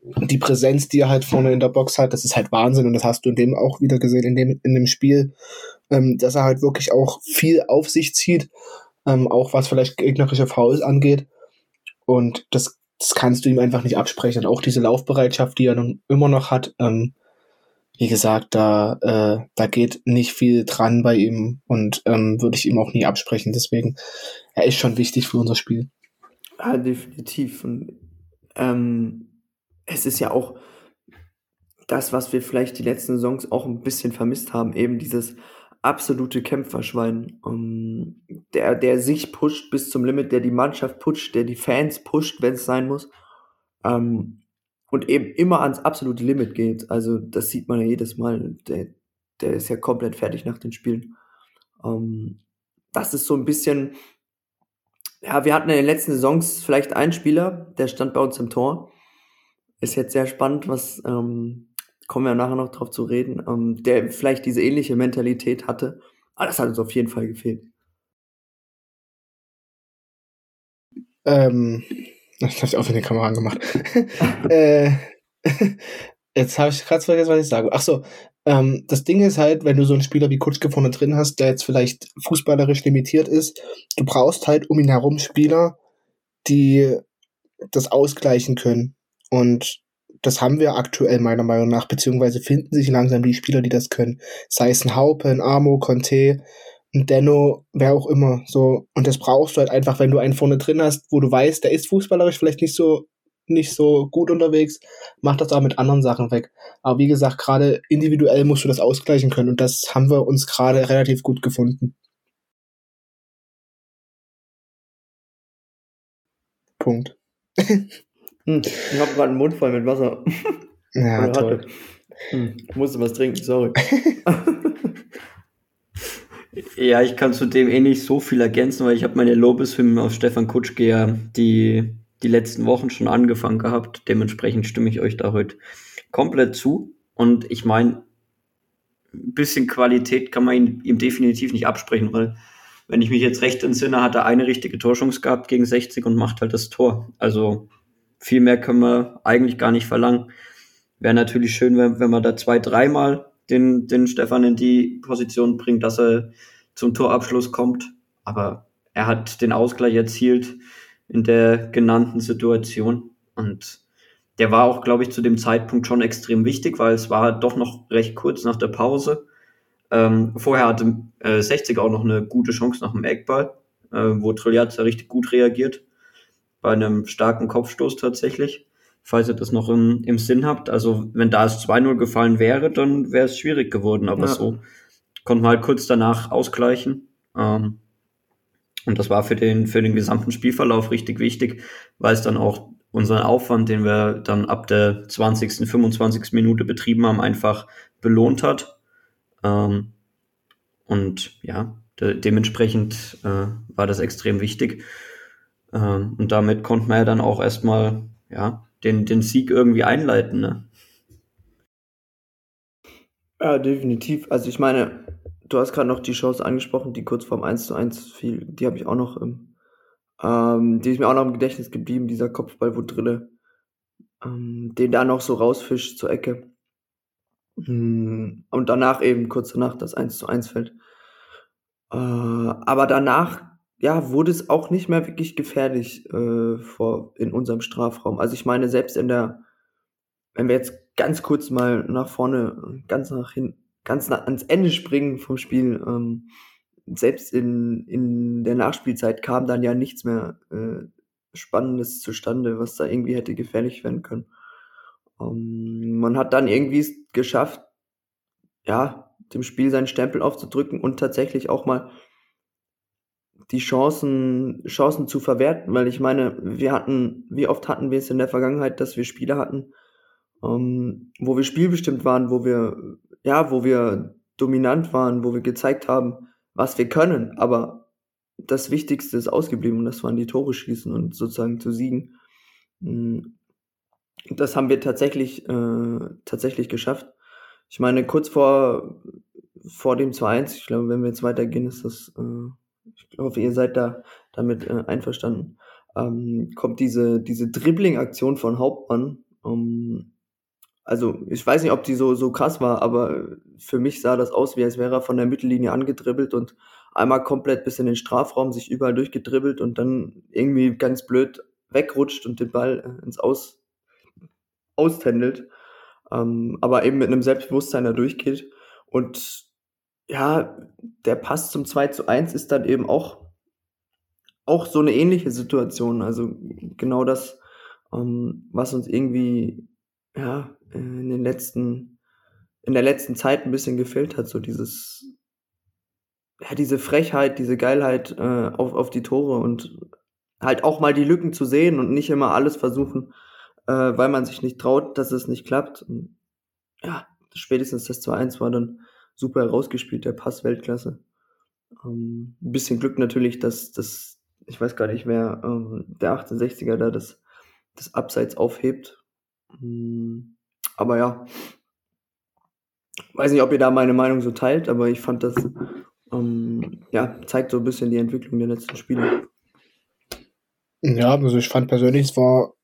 die Präsenz, die er halt vorne in der Box hat, das ist halt Wahnsinn und das hast du in dem auch wieder gesehen in dem, in dem Spiel, ähm, dass er halt wirklich auch viel auf sich zieht, ähm, auch was vielleicht gegnerische Fouls angeht und das, das kannst du ihm einfach nicht absprechen. Und auch diese Laufbereitschaft, die er nun immer noch hat, ähm, wie gesagt, da, äh, da geht nicht viel dran bei ihm und ähm, würde ich ihm auch nie absprechen. Deswegen, er ist schon wichtig für unser Spiel. Ja, definitiv. Und ähm, es ist ja auch das, was wir vielleicht die letzten Saisons auch ein bisschen vermisst haben, eben dieses absolute Kämpferschwein, um, der, der sich pusht bis zum Limit, der die Mannschaft pusht, der die Fans pusht, wenn es sein muss. Ähm, und eben immer ans absolute Limit geht. Also das sieht man ja jedes Mal. Der, der ist ja komplett fertig nach den Spielen. Ähm, das ist so ein bisschen, ja, wir hatten in den letzten Saisons vielleicht einen Spieler, der stand bei uns im Tor. Ist jetzt sehr spannend, was ähm, kommen wir nachher noch drauf zu reden, ähm, der vielleicht diese ähnliche Mentalität hatte. Aber das hat uns auf jeden Fall gefehlt. Ähm, ich habe auch in die Kamera angemacht. äh, jetzt habe ich gerade vergessen, was ich sage. Ach so, ähm, das Ding ist halt, wenn du so einen Spieler wie Kutschke vorne drin hast, der jetzt vielleicht fußballerisch limitiert ist, du brauchst halt um ihn herum Spieler, die das ausgleichen können. Und das haben wir aktuell meiner Meinung nach, beziehungsweise finden sich langsam die Spieler, die das können. Sei es ein Haupe, ein Amo, Conte, ein Denno, wer auch immer. So. Und das brauchst du halt einfach, wenn du einen vorne drin hast, wo du weißt, der ist fußballerisch vielleicht nicht so nicht so gut unterwegs, mach das auch mit anderen Sachen weg. Aber wie gesagt, gerade individuell musst du das ausgleichen können und das haben wir uns gerade relativ gut gefunden. Punkt. Hm, ich habe gerade einen Mund voll mit Wasser. Ja, toll. Hm, ich musste was trinken, sorry. Ja, ich kann zu dem eh nicht so viel ergänzen, weil ich habe meine Lobeshymnen auf Stefan Kutschke ja die, die letzten Wochen schon angefangen gehabt. Dementsprechend stimme ich euch da heute komplett zu. Und ich meine, ein bisschen Qualität kann man ihm, definitiv nicht absprechen, weil wenn ich mich jetzt recht entsinne, hat er eine richtige Torchance gehabt gegen 60 und macht halt das Tor. Also viel mehr können wir eigentlich gar nicht verlangen. Wäre natürlich schön, wenn, wenn man da zwei, dreimal den, den Stefan in die Position bringt, dass er zum Torabschluss kommt. Aber er hat den Ausgleich erzielt in der genannten Situation. Und der war auch, glaube ich, zu dem Zeitpunkt schon extrem wichtig, weil es war doch noch recht kurz nach der Pause. Ähm, vorher hatte äh, 60 auch noch eine gute Chance nach dem Eckball, äh, wo Trilliazza richtig gut reagiert bei einem starken Kopfstoß tatsächlich, falls ihr das noch im, im Sinn habt. Also wenn da es 2-0 gefallen wäre, dann wäre es schwierig geworden, aber Ja. so konnte man halt kurz danach ausgleichen. Ähm, und das war für den, für den gesamten Spielverlauf richtig wichtig, weil es dann auch unseren Aufwand, den wir dann ab der 20., 25. Minute betrieben haben, einfach belohnt hat. Ähm, und ja, de dementsprechend äh, war das extrem wichtig. Ähm, und damit konnten wir ja dann auch erstmal ja, den, den Sieg irgendwie einleiten. Ne? Ja, definitiv. Also ich meine, du hast gerade noch die Chance angesprochen, die kurz vorm 1 zu 1 fiel. Die habe ich auch noch im, ähm, die ist mir auch noch im Gedächtnis geblieben, dieser Kopfball, wo Drille ähm, den da noch so rausfischt zur Ecke. Mm, Und danach eben, kurz danach, das 1 zu 1 fällt. Äh, aber danach, ja, wurde es auch nicht mehr wirklich gefährlich äh, vor, in unserem Strafraum. Also ich meine, selbst in der, wenn wir jetzt ganz kurz mal nach vorne, ganz nach hin, ganz nach, ans Ende springen vom Spiel, ähm, selbst in, in der Nachspielzeit kam dann ja nichts mehr äh, Spannendes zustande, was da irgendwie hätte gefährlich werden können. Ähm, man hat dann irgendwie es geschafft, ja, dem Spiel seinen Stempel aufzudrücken und tatsächlich auch mal die Chancen, Chancen zu verwerten, weil ich meine, wir hatten, wie oft hatten wir es in der Vergangenheit, dass wir Spiele hatten, ähm, wo wir spielbestimmt waren, wo wir, ja, wo wir dominant waren, wo wir gezeigt haben, was wir können, aber das Wichtigste ist ausgeblieben und das waren die Tore schießen und sozusagen zu siegen. Mm, Das haben wir tatsächlich, äh, tatsächlich geschafft. Ich meine, kurz vor, vor dem 2-1, ich glaube, wenn wir jetzt weitergehen, ist das, äh, ich hoffe, ihr seid da damit äh, einverstanden. ähm, kommt diese, diese Dribbling-Aktion von Hauptmann. Ähm, also ich weiß nicht, ob die so, so krass war, aber für mich sah das aus, wie als wäre er von der Mittellinie angedribbelt und einmal komplett bis in den Strafraum sich überall durchgedribbelt und dann irgendwie ganz blöd wegrutscht und den Ball äh, ins Aus auständelt. Ähm, aber eben mit einem Selbstbewusstsein da durchgeht. Und ja, der Pass zum 2 zu 1 ist dann eben auch, auch so eine ähnliche Situation. Also genau das, ähm, was uns irgendwie ja, in den letzten, in der letzten Zeit ein bisschen gefehlt hat, so dieses, ja, diese Frechheit, diese Geilheit äh, auf, auf die Tore und halt auch mal die Lücken zu sehen und nicht immer alles versuchen, äh, weil man sich nicht traut, dass es nicht klappt. Und, ja, spätestens das 2-1 war dann super herausgespielt, der Pass Weltklasse. Ähm, ein bisschen Glück natürlich, dass das, ich weiß gar nicht, wer ähm, der 68er da das, das Abseits aufhebt. Ähm, aber ja, weiß nicht, ob ihr da meine Meinung so teilt, aber ich fand das, ähm, ja, zeigt so ein bisschen die Entwicklung der letzten Spiele. Ja, also ich fand persönlich, es war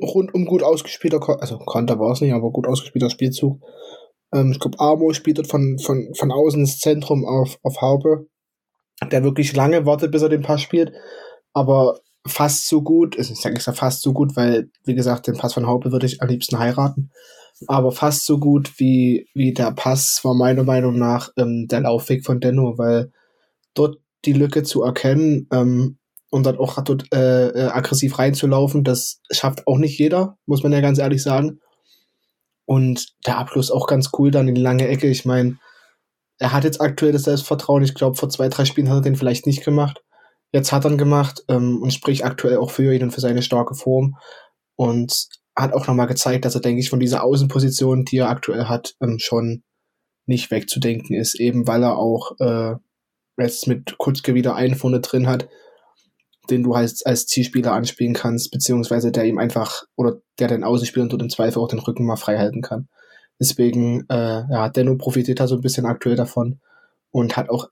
rundum gut ausgespielter, also Konter war es nicht, aber gut ausgespielter Spielzug. Ähm, ich glaube, Amo spielt dort von, von, von außen ins Zentrum auf, auf Haube, der wirklich lange wartet, bis er den Pass spielt, aber fast so gut, also ich sage ja fast so gut, weil, wie gesagt, den Pass von Haube würde ich am liebsten heiraten, aber fast so gut wie, wie der Pass war meiner Meinung nach ähm, der Laufweg von Denno, weil dort die Lücke zu erkennen, ähm, und dann auch dort äh, äh, aggressiv reinzulaufen, das schafft auch nicht jeder, muss man ja ganz ehrlich sagen. Und der Abschluss auch ganz cool dann in die lange Ecke. Ich meine, er hat jetzt aktuell das Selbstvertrauen. Ich glaube, vor zwei, drei Spielen hat er den vielleicht nicht gemacht. Jetzt hat er ihn gemacht ähm, und spricht aktuell auch für ihn und für seine starke Form. Und hat auch nochmal gezeigt, dass er, denke ich, von dieser Außenposition, die er aktuell hat, ähm, schon nicht wegzudenken ist. Eben weil er auch äh, jetzt mit Kutzke wieder einen vorne drin hat, den du halt als Zielspieler anspielen kannst, beziehungsweise der ihm einfach, oder der den Außenspieler und im Zweifel auch den Rücken mal frei halten kann. Deswegen, äh, ja, Denno profitiert da so ein bisschen aktuell davon und hat auch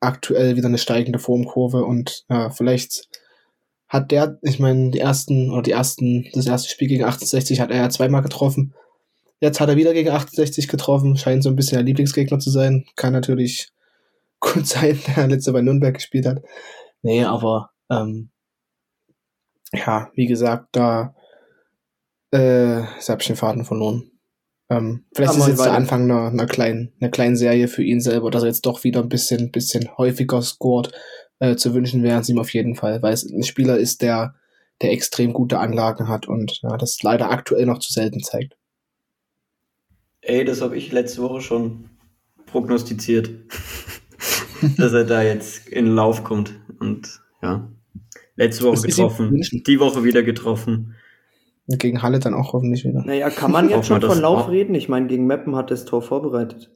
aktuell wieder eine steigende Formkurve und ja, vielleicht hat der, ich meine, die ersten, oder die ersten, das erste Spiel gegen 68 hat er ja zweimal getroffen. Jetzt hat er wieder gegen 68 getroffen, scheint so ein bisschen der Lieblingsgegner zu sein. Kann natürlich gut sein, der letzte bei Nürnberg gespielt hat. Nee, aber ähm, ja, wie gesagt, da äh, jetzt habe ich den Faden verloren. Ähm, vielleicht ist jetzt der Anfang einer, einer, kleinen, einer kleinen Serie für ihn selber, dass er jetzt doch wieder ein bisschen, bisschen häufiger scored. Äh, zu wünschen wären es ihm auf jeden Fall, weil es ein Spieler ist, der, der extrem gute Anlagen hat und ja, das leider aktuell noch zu selten zeigt. Ey, das habe ich letzte Woche schon prognostiziert, dass er da jetzt in den Lauf kommt. Und ja, Letzte Woche getroffen, die Woche wieder getroffen. Gegen Halle dann auch hoffentlich wieder. Naja, kann man jetzt schon von Lauf reden? Ich meine, gegen Meppen hat das Tor vorbereitet.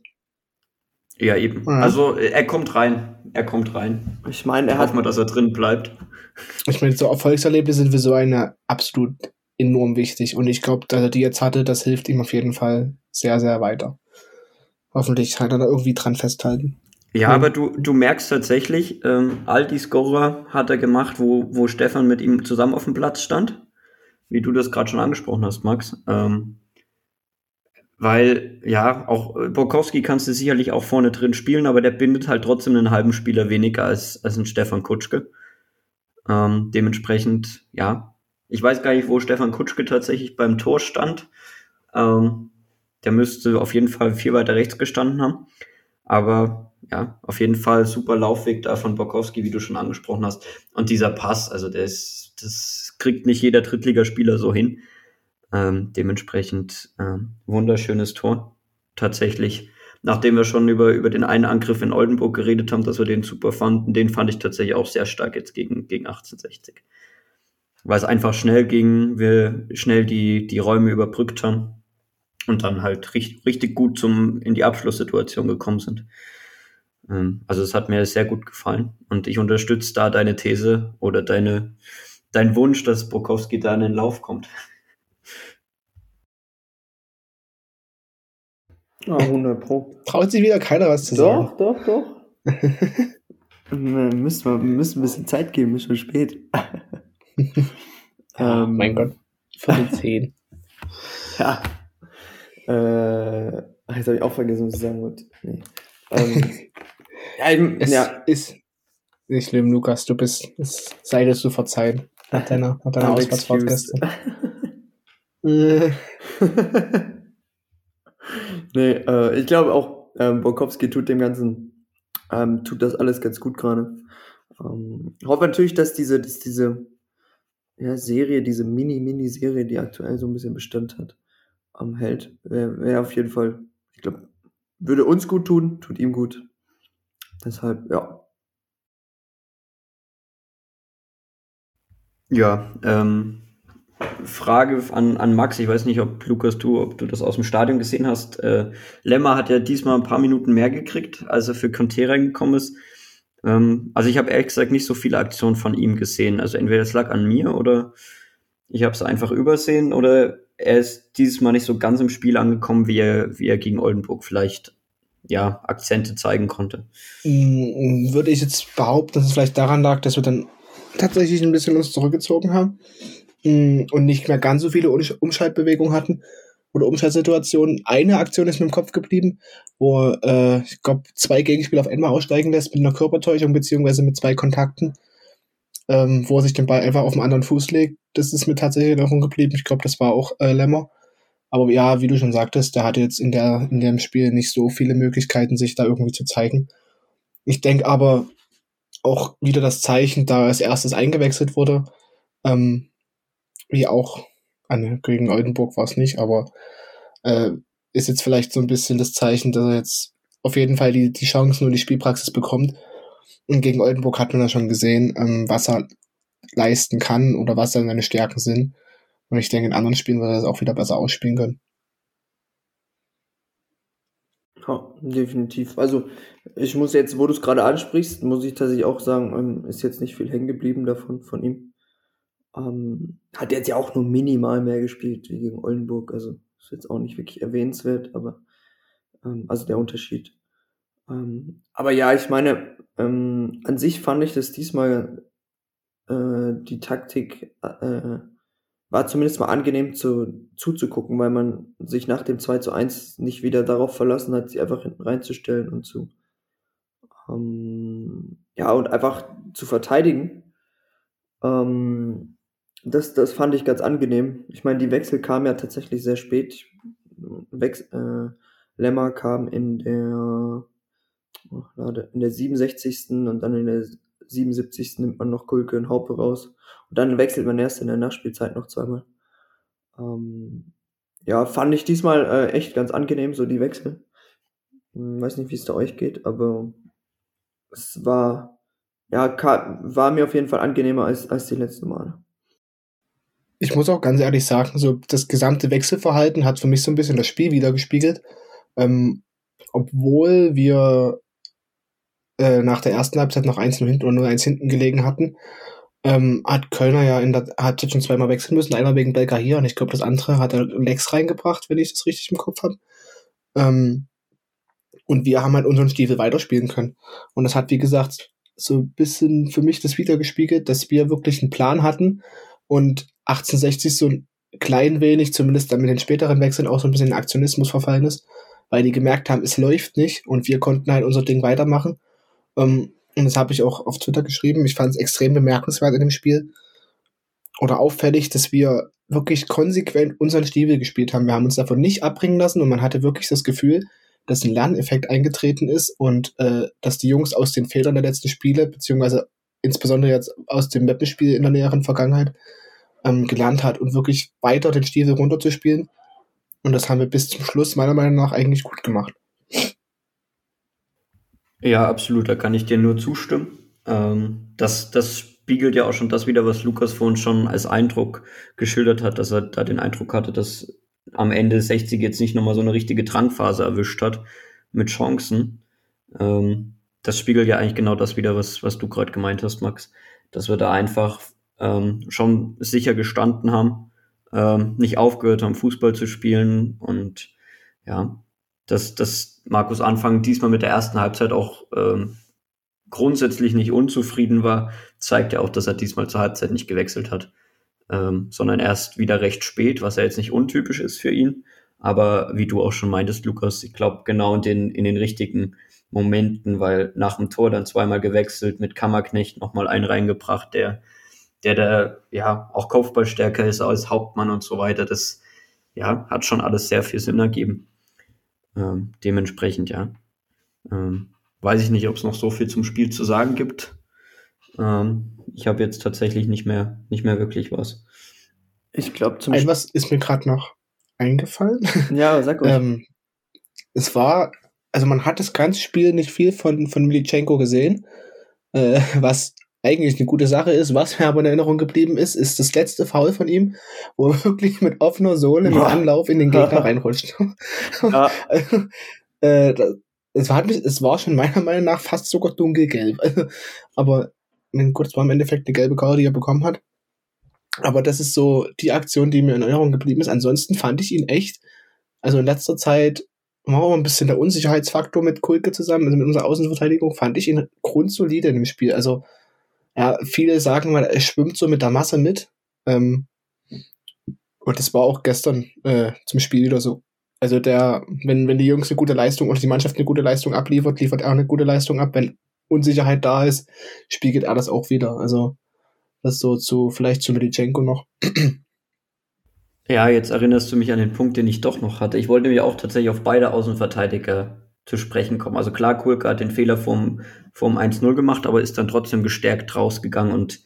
Ja, eben. Ja. Also er kommt rein. Er kommt rein. Ich meine, er hat. mal, dass er drin bleibt. Ich meine, so Erfolgserlebnisse sind für so eine absolut enorm wichtig. Und ich glaube, dass er die jetzt hatte, das hilft ihm auf jeden Fall sehr, sehr weiter. Hoffentlich halt er da irgendwie dran festhalten. Ja, aber du, du merkst tatsächlich, ähm, all die Scorer hat er gemacht, wo, wo Stefan mit ihm zusammen auf dem Platz stand. Wie du das gerade schon angesprochen hast, Max. Ähm, weil, ja, auch Borkowski kannst du sicherlich auch vorne drin spielen, aber der bindet halt trotzdem einen halben Spieler weniger als, als ein Stefan Kutschke. Ähm, dementsprechend, ja, ich weiß gar nicht, wo Stefan Kutschke tatsächlich beim Tor stand. Ähm, der müsste auf jeden Fall viel weiter rechts gestanden haben. Aber ja, auf jeden Fall super Laufweg da von Borkowski, wie du schon angesprochen hast. Und dieser Pass, also der ist, das kriegt nicht jeder Drittligaspieler so hin. Ähm, dementsprechend ähm, wunderschönes Tor. Tatsächlich. Nachdem wir schon über, über den einen Angriff in Oldenburg geredet haben, dass wir den super fanden, den fand ich tatsächlich auch sehr stark jetzt gegen, gegen 1860. Weil es einfach schnell ging, wir schnell die, die Räume überbrückt haben und dann halt richtig, richtig gut zum, in die Abschlusssituation gekommen sind. Ähm, also es hat mir sehr gut gefallen und ich unterstütze da deine These oder deine, dein Wunsch, dass Bukowski da in den Lauf kommt. Ah, 100 Pro. Traut sich wieder keiner was zu doch, sagen. Doch, doch, doch. müssen wir müssen ein bisschen Zeit geben, ist schon spät. Ja, ähm, mein Gott. Viertel zehn. ja. Äh, jetzt habe ich auch vergessen, was ich sagen wollte. Nee. Ähm, ja, es ja. ist nicht schlimm, Lukas. Du bist, es sei dir zu verzeihen. Nach deiner, nach deiner Auswärtsfahrt gestern. nee, äh, ich glaube auch, ähm, Borkowski tut dem Ganzen, ähm, tut das alles ganz gut gerade. Ähm, hoffe natürlich, dass diese, dass diese ja, Serie, diese Mini-Mini-Serie, die aktuell so ein bisschen Bestand hat, am hält. Wäre wär auf jeden Fall, ich glaube, würde uns gut tun, tut ihm gut. Deshalb, ja. Ja, ähm, Frage an, an Max, ich weiß nicht, ob Lukas, du, ob du das aus dem Stadion gesehen hast. Äh, Lemmer hat ja diesmal ein paar Minuten mehr gekriegt, als er für Conte reingekommen ist. Ähm, also ich habe ehrlich gesagt nicht so viele Aktionen von ihm gesehen. Also entweder es lag an mir oder ich habe es einfach übersehen oder er ist dieses Mal nicht so ganz im Spiel angekommen, wie er, wie er gegen Oldenburg vielleicht ja, Akzente zeigen konnte. Mm, würde ich jetzt behaupten, dass es vielleicht daran lag, dass wir dann tatsächlich ein bisschen uns zurückgezogen haben mm, und nicht mehr ganz so viele Umschaltbewegungen hatten oder Umschaltsituationen. Eine Aktion ist mir im Kopf geblieben, wo äh, ich glaube zwei Gegenspieler auf einmal aussteigen lässt mit einer Körpertäuschung beziehungsweise mit zwei Kontakten, ähm, wo er sich den Ball einfach auf den anderen Fuß legt. Das ist mir tatsächlich in Erinnerung geblieben. Ich glaube, das war auch äh, Lämmer. Aber ja, wie du schon sagtest, der hatte jetzt in der in dem Spiel nicht so viele Möglichkeiten, sich da irgendwie zu zeigen. Ich denke aber auch wieder das Zeichen, da als erstes eingewechselt wurde, ähm, wie auch eine, gegen Oldenburg war es nicht, aber äh, ist jetzt vielleicht so ein bisschen das Zeichen, dass er jetzt auf jeden Fall die, die Chancen und die Spielpraxis bekommt. Und gegen Oldenburg hat man ja schon gesehen, ähm, was er leisten kann oder was seine Stärken sind. Und ich denke, in anderen Spielen wird er das auch wieder besser ausspielen können. Ja, definitiv. Also ich muss jetzt, wo du es gerade ansprichst, muss ich tatsächlich auch sagen, ähm, ist jetzt nicht viel hängen geblieben davon von ihm. Ähm, hat jetzt ja auch nur minimal mehr gespielt wie gegen Oldenburg, also ist jetzt auch nicht wirklich erwähnenswert, aber ähm, also der Unterschied. Ähm, aber ja, ich meine, ähm, an sich fand ich das diesmal äh, die Taktik äh, war zumindest mal angenehm zu, zuzugucken, weil man sich nach dem 2 zu 1 nicht wieder darauf verlassen hat, sie einfach hinten reinzustellen und zu ähm, ja und einfach zu verteidigen. Ähm, das, das fand ich ganz angenehm. Ich meine, die Wechsel kamen ja tatsächlich sehr spät. Wex äh, Lemmer kam in der, oh, in der 67. und dann in der 77. nimmt man noch Kulke und Haupe raus. Und dann wechselt man erst in der Nachspielzeit noch zweimal. Ähm, ja, fand ich diesmal äh, echt ganz angenehm, so die Wechsel. Hm, weiß nicht, wie es da euch geht, aber es war, ja, war mir auf jeden Fall angenehmer als, als die letzten Male ich muss auch ganz ehrlich sagen, so das gesamte Wechselverhalten hat für mich so ein bisschen das Spiel wiedergespiegelt. Ähm, obwohl wir äh, nach der ersten Halbzeit noch eins nur hinten oder nur eins hinten gelegen hatten, ähm, hat Kölner ja in der Halbzeit schon zweimal wechseln müssen. Einmal wegen Belka hier und ich glaube, das andere hat er Lex reingebracht, wenn ich das richtig im Kopf habe. Ähm, und wir haben halt unseren Stiefel weiterspielen können. Und das hat, wie gesagt, so ein bisschen für mich das wiedergespiegelt, dass wir wirklich einen Plan hatten und 1860 so ein klein wenig, zumindest dann mit den späteren Wechseln, auch so ein bisschen in Aktionismus verfallen ist, weil die gemerkt haben, es läuft nicht und wir konnten halt unser Ding weitermachen. Ähm, und das habe ich auch auf Twitter geschrieben. Ich fand es extrem bemerkenswert in dem Spiel oder auffällig, dass wir wirklich konsequent unseren Stiefel gespielt haben. Wir haben uns davon nicht abbringen lassen und man hatte wirklich das Gefühl, dass ein Lerneffekt eingetreten ist und äh, dass die Jungs aus den Fehlern der letzten Spiele, beziehungsweise insbesondere jetzt aus dem Mappenspiel in der näheren Vergangenheit, ähm, gelernt hat und wirklich weiter den Stiefel runterzuspielen. Und das haben wir bis zum Schluss meiner Meinung nach eigentlich gut gemacht. Ja, absolut, da kann ich dir nur zustimmen. Ähm, das, das spiegelt ja auch schon das wieder, was Lukas vorhin schon als Eindruck geschildert hat, dass er da den Eindruck hatte, dass am Ende 60 jetzt nicht nochmal so eine richtige Drangphase erwischt hat mit Chancen. Ähm, das spiegelt ja eigentlich genau das wieder, was, was du gerade gemeint hast, Max, dass wir da einfach ähm, schon sicher gestanden haben, ähm, nicht aufgehört haben, Fußball zu spielen und ja, dass, dass Markus Anfang diesmal mit der ersten Halbzeit auch ähm, grundsätzlich nicht unzufrieden war, zeigt ja auch, dass er diesmal zur Halbzeit nicht gewechselt hat, ähm, sondern erst wieder recht spät, was ja jetzt nicht untypisch ist für ihn. Aber wie du auch schon meintest, Lukas, ich glaube genau in den, in den richtigen Momenten, weil nach dem Tor dann zweimal gewechselt, mit Kammerknecht nochmal einen reingebracht, der, der da ja auch Kopfballstärker ist als Hauptmann und so weiter. Das ja, hat schon alles sehr viel Sinn ergeben. Ähm, dementsprechend, ja. Ähm, weiß ich nicht, ob es noch so viel zum Spiel zu sagen gibt. Ähm, ich habe jetzt tatsächlich nicht mehr, nicht mehr wirklich was. Ich glaube zum Ein was ist mir gerade noch eingefallen. Ja, sag euch. ähm, es war, also man hat das ganze Spiel nicht viel von, von Militschenko gesehen, äh, was eigentlich eine gute Sache ist. Was mir aber in Erinnerung geblieben ist, ist das letzte Foul von ihm, wo er wirklich mit offener Sohle im. Anlauf in den Gegner reinrutscht. Ja. Äh, das, es, war, es war schon meiner Meinung nach fast sogar dunkelgelb. Aber Gott, es war im Endeffekt eine gelbe Karte, die er bekommen hat. Aber das ist so die Aktion, die mir in Erinnerung geblieben ist. Ansonsten fand ich ihn echt, also in letzter Zeit war auch ein bisschen der Unsicherheitsfaktor mit Kulke zusammen, also mit unserer Außenverteidigung, fand ich ihn grundsolide in dem Spiel. Also, ja, viele sagen mal, er schwimmt so mit der Masse mit. Ähm, und das war auch gestern äh, zum Spiel wieder so. Also der, wenn, wenn die Jungs eine gute Leistung oder die Mannschaft eine gute Leistung abliefert, liefert er eine gute Leistung ab. Wenn Unsicherheit da ist, spiegelt er das auch wieder. Also das so zu, vielleicht zu Militschenko noch. Ja, jetzt erinnerst du mich an den Punkt, den ich doch noch hatte. Ich wollte nämlich auch tatsächlich auf beide Außenverteidiger zu sprechen kommen. Also klar, Kulka hat den Fehler vom, vom 1-0 gemacht, aber ist dann trotzdem gestärkt rausgegangen und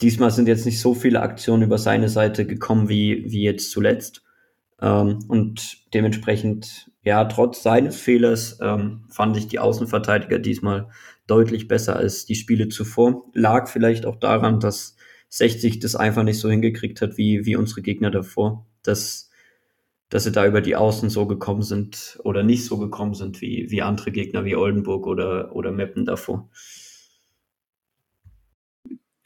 diesmal sind jetzt nicht so viele Aktionen über seine Seite gekommen wie, wie jetzt zuletzt. Ähm, und dementsprechend, ja, trotz seines Fehlers ähm, fand ich die Außenverteidiger diesmal deutlich besser als die Spiele zuvor. Lag vielleicht auch daran, dass 60 das einfach nicht so hingekriegt hat wie, wie unsere Gegner davor. Dass, dass sie da über die Außen so gekommen sind oder nicht so gekommen sind wie, wie andere Gegner wie Oldenburg oder, oder Meppen davor.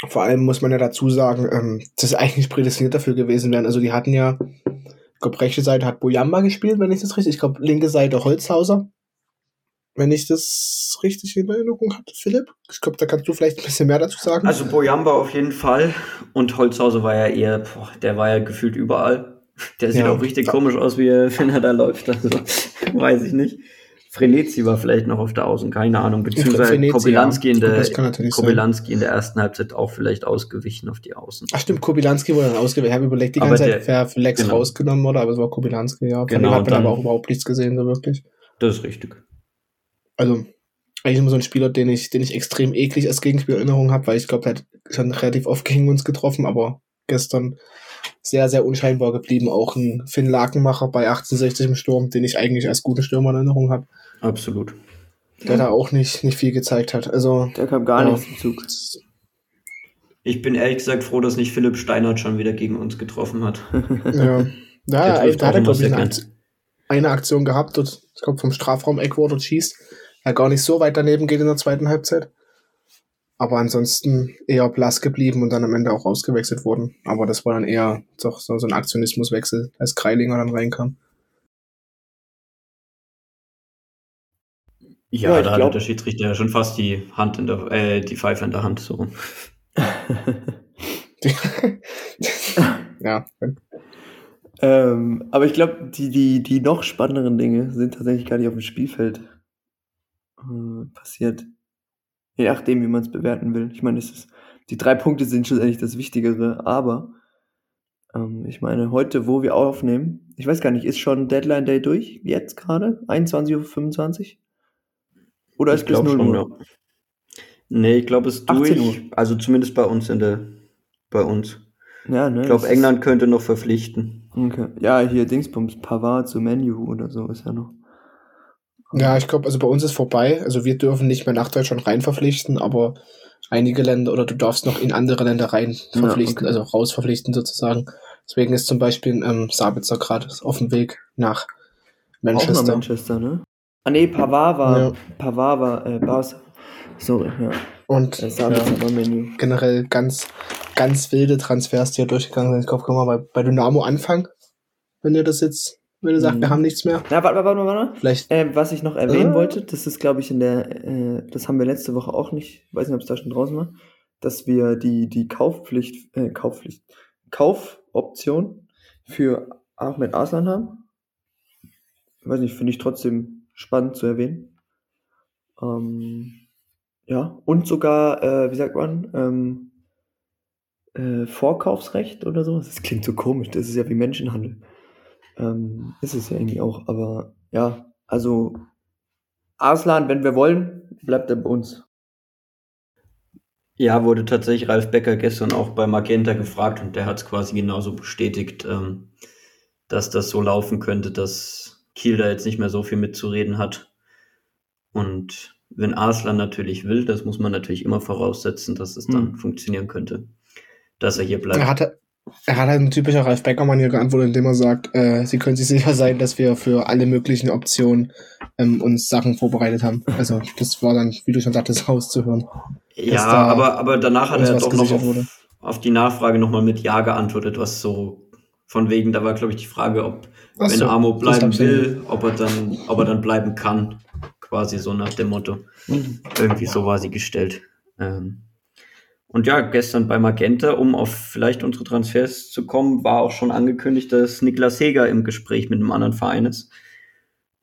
Vor allem muss man ja dazu sagen, ähm, das ist eigentlich prädestiniert dafür gewesen wären. Also die hatten ja, ich glaube, rechte Seite hat Boyamba gespielt, wenn ich das richtig, ich glaube, linke Seite Holzhauser. Wenn ich das richtig in Erinnerung hatte, Philipp. Ich glaube, da kannst du vielleicht ein bisschen mehr dazu sagen. Also Boyamba auf jeden Fall und Holzhauser war ja eher, boah, der war ja gefühlt überall. Der sieht Ja. auch richtig komisch aus, wie er, wenn er da läuft. Also weiß ich nicht. Frenetzi war vielleicht noch auf der Außen, keine Ahnung. Beziehungsweise Frenetzi, Kobylanski, ja. in der, sein. Kobylanski in der ersten Halbzeit auch vielleicht ausgewichen auf die Außen. Ach stimmt, Kobylanski wurde dann ausgewählt. Ich habe überlegt die ganze Zeit, wer für Lex genau. rausgenommen wurde, aber es war Kobylanski, ja. Von Genau, dem hat man dann- aber auch überhaupt nichts gesehen, so wirklich. Das ist richtig. Also, eigentlich immer so ein Spieler, den ich, den ich extrem eklig als Gegenspieler in Erinnerung habe, weil ich glaube, er hat schon relativ oft gegen uns getroffen, aber gestern sehr, sehr unscheinbar geblieben. Auch ein Finn Lakenmacher bei 1860 im Sturm, den ich eigentlich als guten Stürmer in Erinnerung habe, Absolut. der da auch nicht, nicht viel gezeigt hat. Also, Der kam gar Ja. nicht zum Zug. Ich bin ehrlich gesagt froh, dass nicht Philipp Steinert schon wieder gegen uns getroffen hat. ja. Der Ja, trifft da hat er, glaube ich, eine, eine Aktion gehabt, dort, ich glaube, vom Strafraum-Eck, wo er dort schießt. Er gar nicht so weit daneben geht in der zweiten Halbzeit. Aber ansonsten eher blass geblieben und dann am Ende auch ausgewechselt worden. Aber das war dann eher doch so, so ein Aktionismuswechsel, als Kreilinger dann reinkam. Ja, Ja, da hatte glaub- der Schiedsrichter ja schon fast die Hand in der, äh, die Pfeife in der Hand, so rum. ja, ähm, aber ich glaube, die, die, die noch spannenderen Dinge sind tatsächlich gar nicht auf dem Spielfeld äh, passiert. Je nachdem, wie man es bewerten will. Ich meine, ist, die drei Punkte sind schlussendlich das Wichtigere, aber ähm, ich meine, heute, wo wir aufnehmen, ich weiß gar nicht, ist schon Deadline Day durch? Jetzt gerade? 21.25 Uhr? Oder ist Ich bis glaub 0 schon, Uhr? ja. Nee, ich glaube, es ist 18 durch. Also zumindest bei uns in der, bei uns. Ja, ne? Ich glaube, England könnte noch verpflichten. Okay. Ja, hier Dingsbums, Pavard zu Menu oder so ist ja noch. Ja, ich glaube, also bei uns ist vorbei. Also wir dürfen nicht mehr nach Deutschland rein verpflichten, aber einige Länder oder du darfst noch in andere Länder rein Ja, verpflichten, okay. also raus verpflichten sozusagen. Deswegen ist zum Beispiel ähm, Sabitzer gerade auf dem Weg nach Auch nach Manchester. Manchester, ne? Ah nee, Pavard war, Ja. Pavard war äh, Barca. Sorry, ja. Und ja, Menü. generell ganz, ganz wilde Transfers, die ja durchgegangen sind. Ich glaube, können wir bei, bei Dynamo anfangen, wenn ihr das jetzt wenn du sagst, Mhm. wir haben nichts mehr. Na, warte, warte, warte, warte. Vielleicht. Äh, was ich noch erwähnen Äh. wollte, das ist, glaube ich, in der, äh, das haben wir letzte Woche auch nicht, weiß nicht, ob es da schon draußen war, dass wir die, die Kaufpflicht, äh, Kaufpflicht, Kaufoption für Ahmed Arslan haben. Weiß nicht, finde ich trotzdem spannend zu erwähnen. Ähm, ja, und sogar, äh, wie sagt man, ähm, äh, Vorkaufsrecht oder so. Das klingt so komisch, das ist ja wie Menschenhandel. Ähm, ist es ja irgendwie auch, aber ja, also Arslan, wenn wir wollen, bleibt er bei uns. Ja, wurde tatsächlich Ralf Becker gestern auch bei Magenta gefragt und der hat es quasi genauso bestätigt, ähm, dass das so laufen könnte, dass Kiel da jetzt nicht mehr so viel mitzureden hat. Und wenn Arslan natürlich will, das muss man natürlich immer voraussetzen, dass es dann Hm. funktionieren könnte, dass er hier bleibt. Er hatte, er hat halt ein typischer Ralf Becker-Manier geantwortet, indem er sagt, äh, sie können sich sicher sein, dass wir für alle möglichen Optionen ähm, uns Sachen vorbereitet haben. Also das war dann, wie du schon sagtest, rauszuhören. Ja, aber, aber danach hat er doch noch auf, wurde. auf die Nachfrage nochmal mit Ja geantwortet, was so von wegen, da war glaube ich die Frage, ob Ach wenn so, Amo bleiben will, ob er dann, ob er dann bleiben kann. Quasi so nach dem Motto. Irgendwie so war sie gestellt. Ähm, und ja, gestern bei Magenta, um auf vielleicht unsere Transfers zu kommen, war auch schon angekündigt, dass Niklas Heger im Gespräch mit einem anderen Verein ist.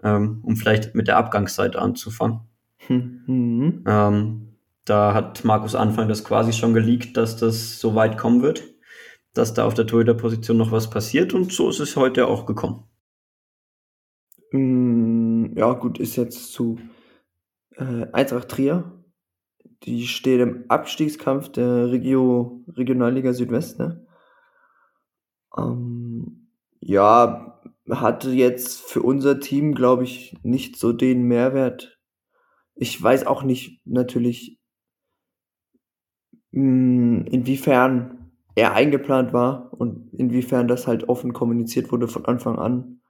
Ähm, um vielleicht mit der Abgangsseite anzufangen. Mhm. Ähm, da hat Markus Anfang das quasi schon geleakt, dass das so weit kommen wird, dass da auf der Torhüter-Position noch was passiert und so ist es heute auch gekommen. Mm, Ja, gut, ist jetzt zu äh, Eintracht Trier. Die steht im Abstiegskampf der Regio, Regionalliga Südwest, ne? Ähm, ja, hatte jetzt für unser Team, glaube ich, nicht so den Mehrwert. Ich weiß auch nicht natürlich, mh, inwiefern er eingeplant war und inwiefern das halt offen kommuniziert wurde von Anfang an.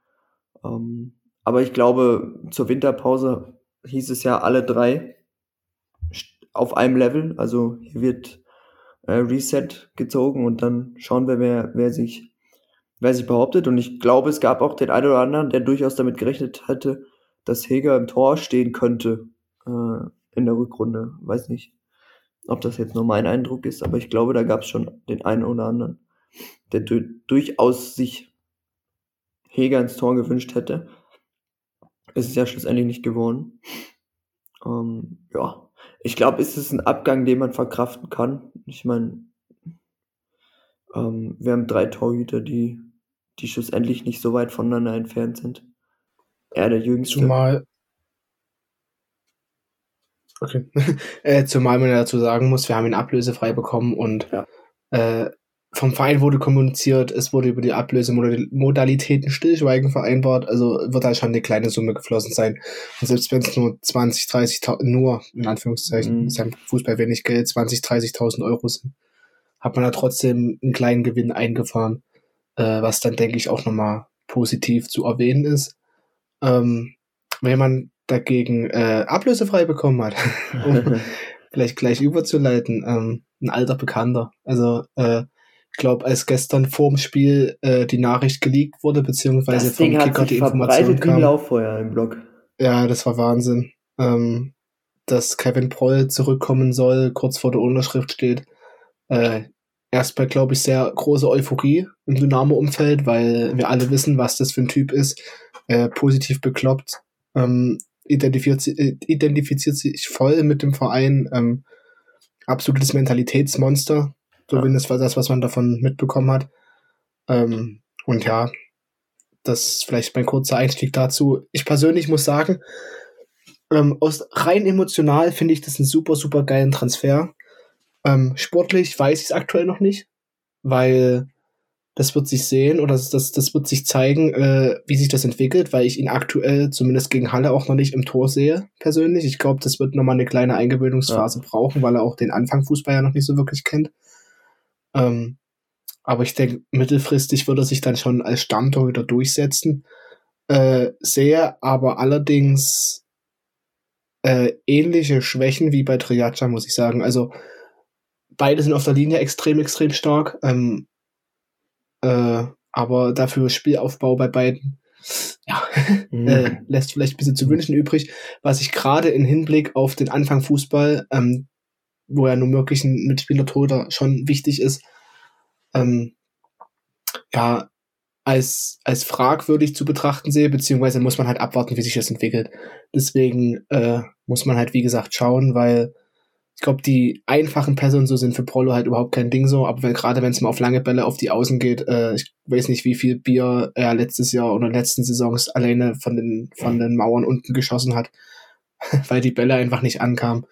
Ähm, aber ich glaube, zur Winterpause hieß es ja alle drei auf einem Level. Also hier wird äh, Reset gezogen und dann schauen wir, wer, wer sich, wer sich behauptet. Und ich glaube, es gab auch den einen oder anderen, der durchaus damit gerechnet hatte, dass Heger im Tor stehen könnte äh, in der Rückrunde. Weiß nicht, ob das jetzt nur mein Eindruck ist, aber ich glaube, da gab es schon den einen oder anderen, der du durchaus sich Heger ins Tor gewünscht hätte. Es ist ja schlussendlich nicht geworden. Ähm, ja, ich glaube, es ist ein Abgang, den man verkraften kann. Ich meine, ähm, wir haben drei Torhüter, die, die schlussendlich nicht so weit voneinander entfernt sind. Er der Jüngste. Zumal. Okay. äh, zumal man dazu sagen muss, wir haben ihn ablösefrei bekommen und Ja. äh, vom Verein wurde kommuniziert, es wurde über die Ablösemodalitäten Stillschweigen vereinbart, also wird da schon eine kleine Summe geflossen sein. Und selbst wenn es nur 20, 30.000, nur in Anführungszeichen, Mhm. ist ja im Fußball wenig Geld, 20, 30.000 Euro sind, hat man da trotzdem einen kleinen Gewinn eingefahren, äh, was dann, denke ich, auch nochmal positiv zu erwähnen ist. Ähm, wenn man dagegen äh, ablösefrei bekommen hat, um vielleicht gleich überzuleiten, ähm, ein alter Bekannter. Also äh, glaube, als gestern vorm Spiel äh, die Nachricht geleakt wurde, beziehungsweise das Ding vom hat Kicker die Information wie kam. Lauffeuer im Blog. Ja, das war Wahnsinn. Ähm, dass Kevin Proll zurückkommen soll, kurz vor der Unterschrift steht. Äh, erstmal, glaube ich, sehr große Euphorie im Dynamo-Umfeld, weil wir alle wissen, was das für ein Typ ist. Äh, positiv bekloppt, ähm, identifiziert, äh, identifiziert sich voll mit dem Verein. Ähm, absolutes Mentalitätsmonster, zumindest war das, was man davon mitbekommen hat. Ähm, und ja, das ist vielleicht mein kurzer Einstieg dazu. Ich persönlich muss sagen, ähm, aus rein emotional finde ich das einen super, super geilen Transfer. Ähm, sportlich weiß ich es aktuell noch nicht, weil das wird sich sehen oder das, das, das wird sich zeigen, äh, wie sich das entwickelt, weil ich ihn aktuell zumindest gegen Halle auch noch nicht im Tor sehe, persönlich. Ich glaube, das wird nochmal eine kleine Eingewöhnungsphase brauchen, weil er auch den Anfang Fußball ja noch nicht so wirklich kennt. Ähm, aber ich denke, mittelfristig wird er sich dann schon als Stammtorhüter durchsetzen. Äh, sehe aber allerdings äh, ähnliche Schwächen wie bei Triacha, muss ich sagen. Also beide sind auf der Linie extrem, extrem stark. Ähm, äh, aber dafür Spielaufbau bei beiden ja, mhm. äh, lässt vielleicht ein bisschen zu wünschen übrig, was ich gerade in Hinblick auf den Anfang Fußball, ähm, wo ja nun wirklich ein Mitspieler-Toter schon wichtig ist, ähm, ja, als, als fragwürdig zu betrachten sehe, beziehungsweise muss man halt abwarten, wie sich das entwickelt. Deswegen äh, muss man halt, wie gesagt, schauen, weil ich glaube, die einfachen Personen so sind für Prolo halt überhaupt kein Ding so, aber gerade wenn es mal auf lange Bälle auf die Außen geht, äh, ich weiß nicht, wie viel Bier er letztes Jahr oder letzten Saisons alleine von den, von den Mauern unten geschossen hat, weil die Bälle einfach nicht ankamen.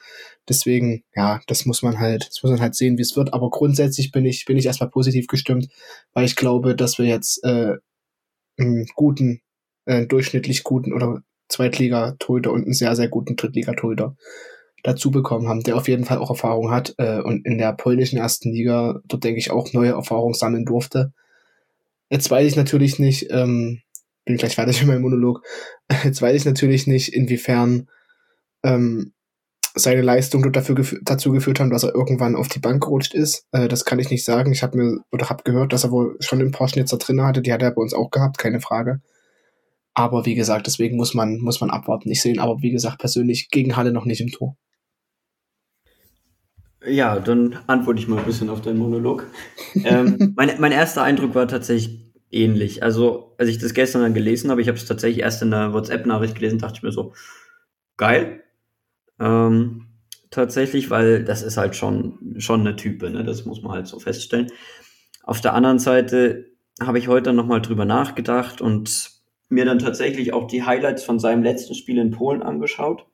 Deswegen, ja, das muss man halt, das muss man halt sehen, wie es wird. Aber grundsätzlich bin ich, bin ich erstmal positiv gestimmt, weil ich glaube, dass wir jetzt äh, einen guten, äh, durchschnittlich guten oder Zweitliga-Torhüter und einen sehr, sehr guten Drittliga-Torhüter dazu bekommen haben, der auf jeden Fall auch Erfahrung hat äh, und in der polnischen ersten Liga dort, denke ich, auch neue Erfahrungen sammeln durfte. Jetzt weiß ich natürlich nicht, ähm, bin gleich fertig mit meinem Monolog, jetzt weiß ich natürlich nicht, inwiefern ähm, seine Leistung dafür gef dazu geführt haben, dass er irgendwann auf die Bank gerutscht ist. Äh, das kann ich nicht sagen. Ich habe mir oder habe gehört, dass er wohl schon den Porschnitzer drin hatte. Die hat er bei uns auch gehabt, keine Frage. Aber wie gesagt, deswegen muss man muss man abwarten. Ich sehe ihn aber wie gesagt persönlich gegen Halle noch nicht im Tor. Ja, dann antworte ich mal ein bisschen auf deinen Monolog. ähm, mein, mein erster Eindruck war tatsächlich ähnlich. Also, als ich das gestern dann gelesen habe, ich habe es tatsächlich erst in der WhatsApp-Nachricht gelesen, dachte ich mir so, geil, ähm, tatsächlich, weil das ist halt schon, schon eine Type, ne? das muss man halt so feststellen. Auf der anderen Seite habe ich heute nochmal drüber nachgedacht und mir dann tatsächlich auch die Highlights von seinem letzten Spiel in Polen angeschaut,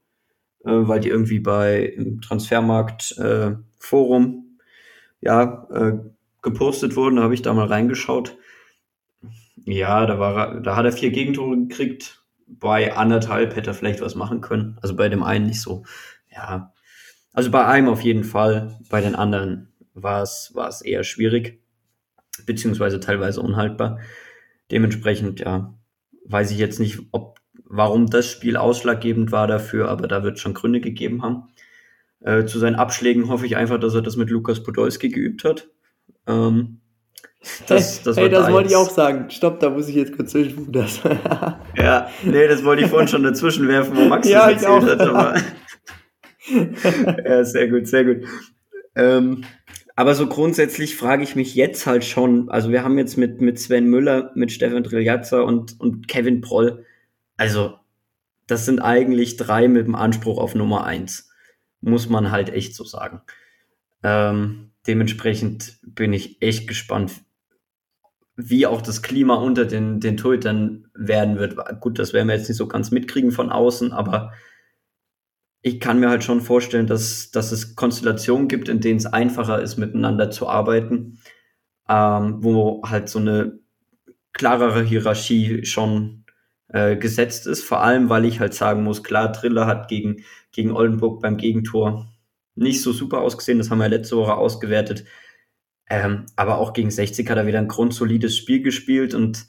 äh, weil die irgendwie bei im Transfermarkt äh, Forum ja äh, gepostet wurden. Da habe ich da mal reingeschaut. Ja, da war da hat er vier Gegentore gekriegt, bei anderthalb hätte er vielleicht was machen können. Also bei dem einen nicht so. Ja. Also bei einem auf jeden Fall. Bei den anderen war es, war es eher schwierig. Beziehungsweise teilweise unhaltbar. Dementsprechend, ja, weiß ich jetzt nicht, ob, warum das Spiel ausschlaggebend war dafür, aber da wird schon Gründe gegeben haben. Äh, zu seinen Abschlägen hoffe ich einfach, dass er das mit Lukas Podolski geübt hat. Ähm, das, das, hey, das wollte ich auch sagen. Stopp, da muss ich jetzt kurz zwischenrufen. Das. ja, nee, das wollte ich vorhin schon dazwischen werfen, wo Max ja, das erzählt hat. Aber ja, sehr gut, sehr gut. Ähm, aber so grundsätzlich frage ich mich jetzt halt schon, also wir haben jetzt mit, mit Sven Müller, mit Stefan Triljatzer und, und Kevin Proll, also das sind eigentlich drei mit dem Anspruch auf Nummer eins. Muss man halt echt so sagen. Ähm, dementsprechend bin ich echt gespannt, wie auch das Klima unter den, den Torhütern werden wird. Gut, das werden wir jetzt nicht so ganz mitkriegen von außen, aber ich kann mir halt schon vorstellen, dass, dass es Konstellationen gibt, in denen es einfacher ist, miteinander zu arbeiten, ähm, wo halt so eine klarere Hierarchie schon äh, gesetzt ist. Vor allem, weil ich halt sagen muss, klar, Triller hat gegen, gegen Oldenburg beim Gegentor nicht so super ausgesehen. Das haben wir letzte Woche ausgewertet. Ähm, aber auch gegen 60 hat er wieder ein grundsolides Spiel gespielt und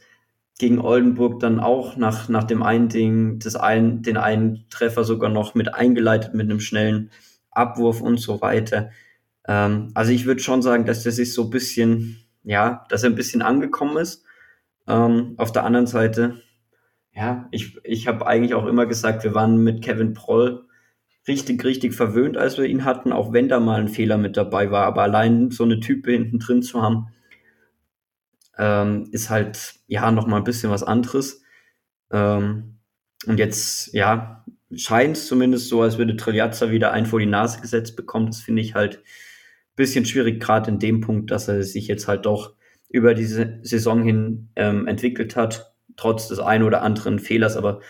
gegen Oldenburg dann auch nach, nach dem einen Ding, das ein, den einen Treffer sogar noch mit eingeleitet mit einem schnellen Abwurf und so weiter. Ähm, also ich würde schon sagen, dass der sich so ein bisschen, ja, dass er ein bisschen angekommen ist. Ähm, auf der anderen Seite, ja, ich, ich habe eigentlich auch immer gesagt, wir waren mit Kevin Proll richtig, richtig verwöhnt, als wir ihn hatten, auch wenn da mal ein Fehler mit dabei war. Aber allein so eine Type hinten drin zu haben, ähm, ist halt ja noch mal ein bisschen was anderes. Ähm, und jetzt, ja, scheint es zumindest so, als würde Triljazza wieder ein vor die Nase gesetzt bekommen. Das finde ich halt ein bisschen schwierig, gerade in dem Punkt, dass er sich jetzt halt doch über diese Saison hin ähm, entwickelt hat, trotz des einen oder anderen Fehlers. Aber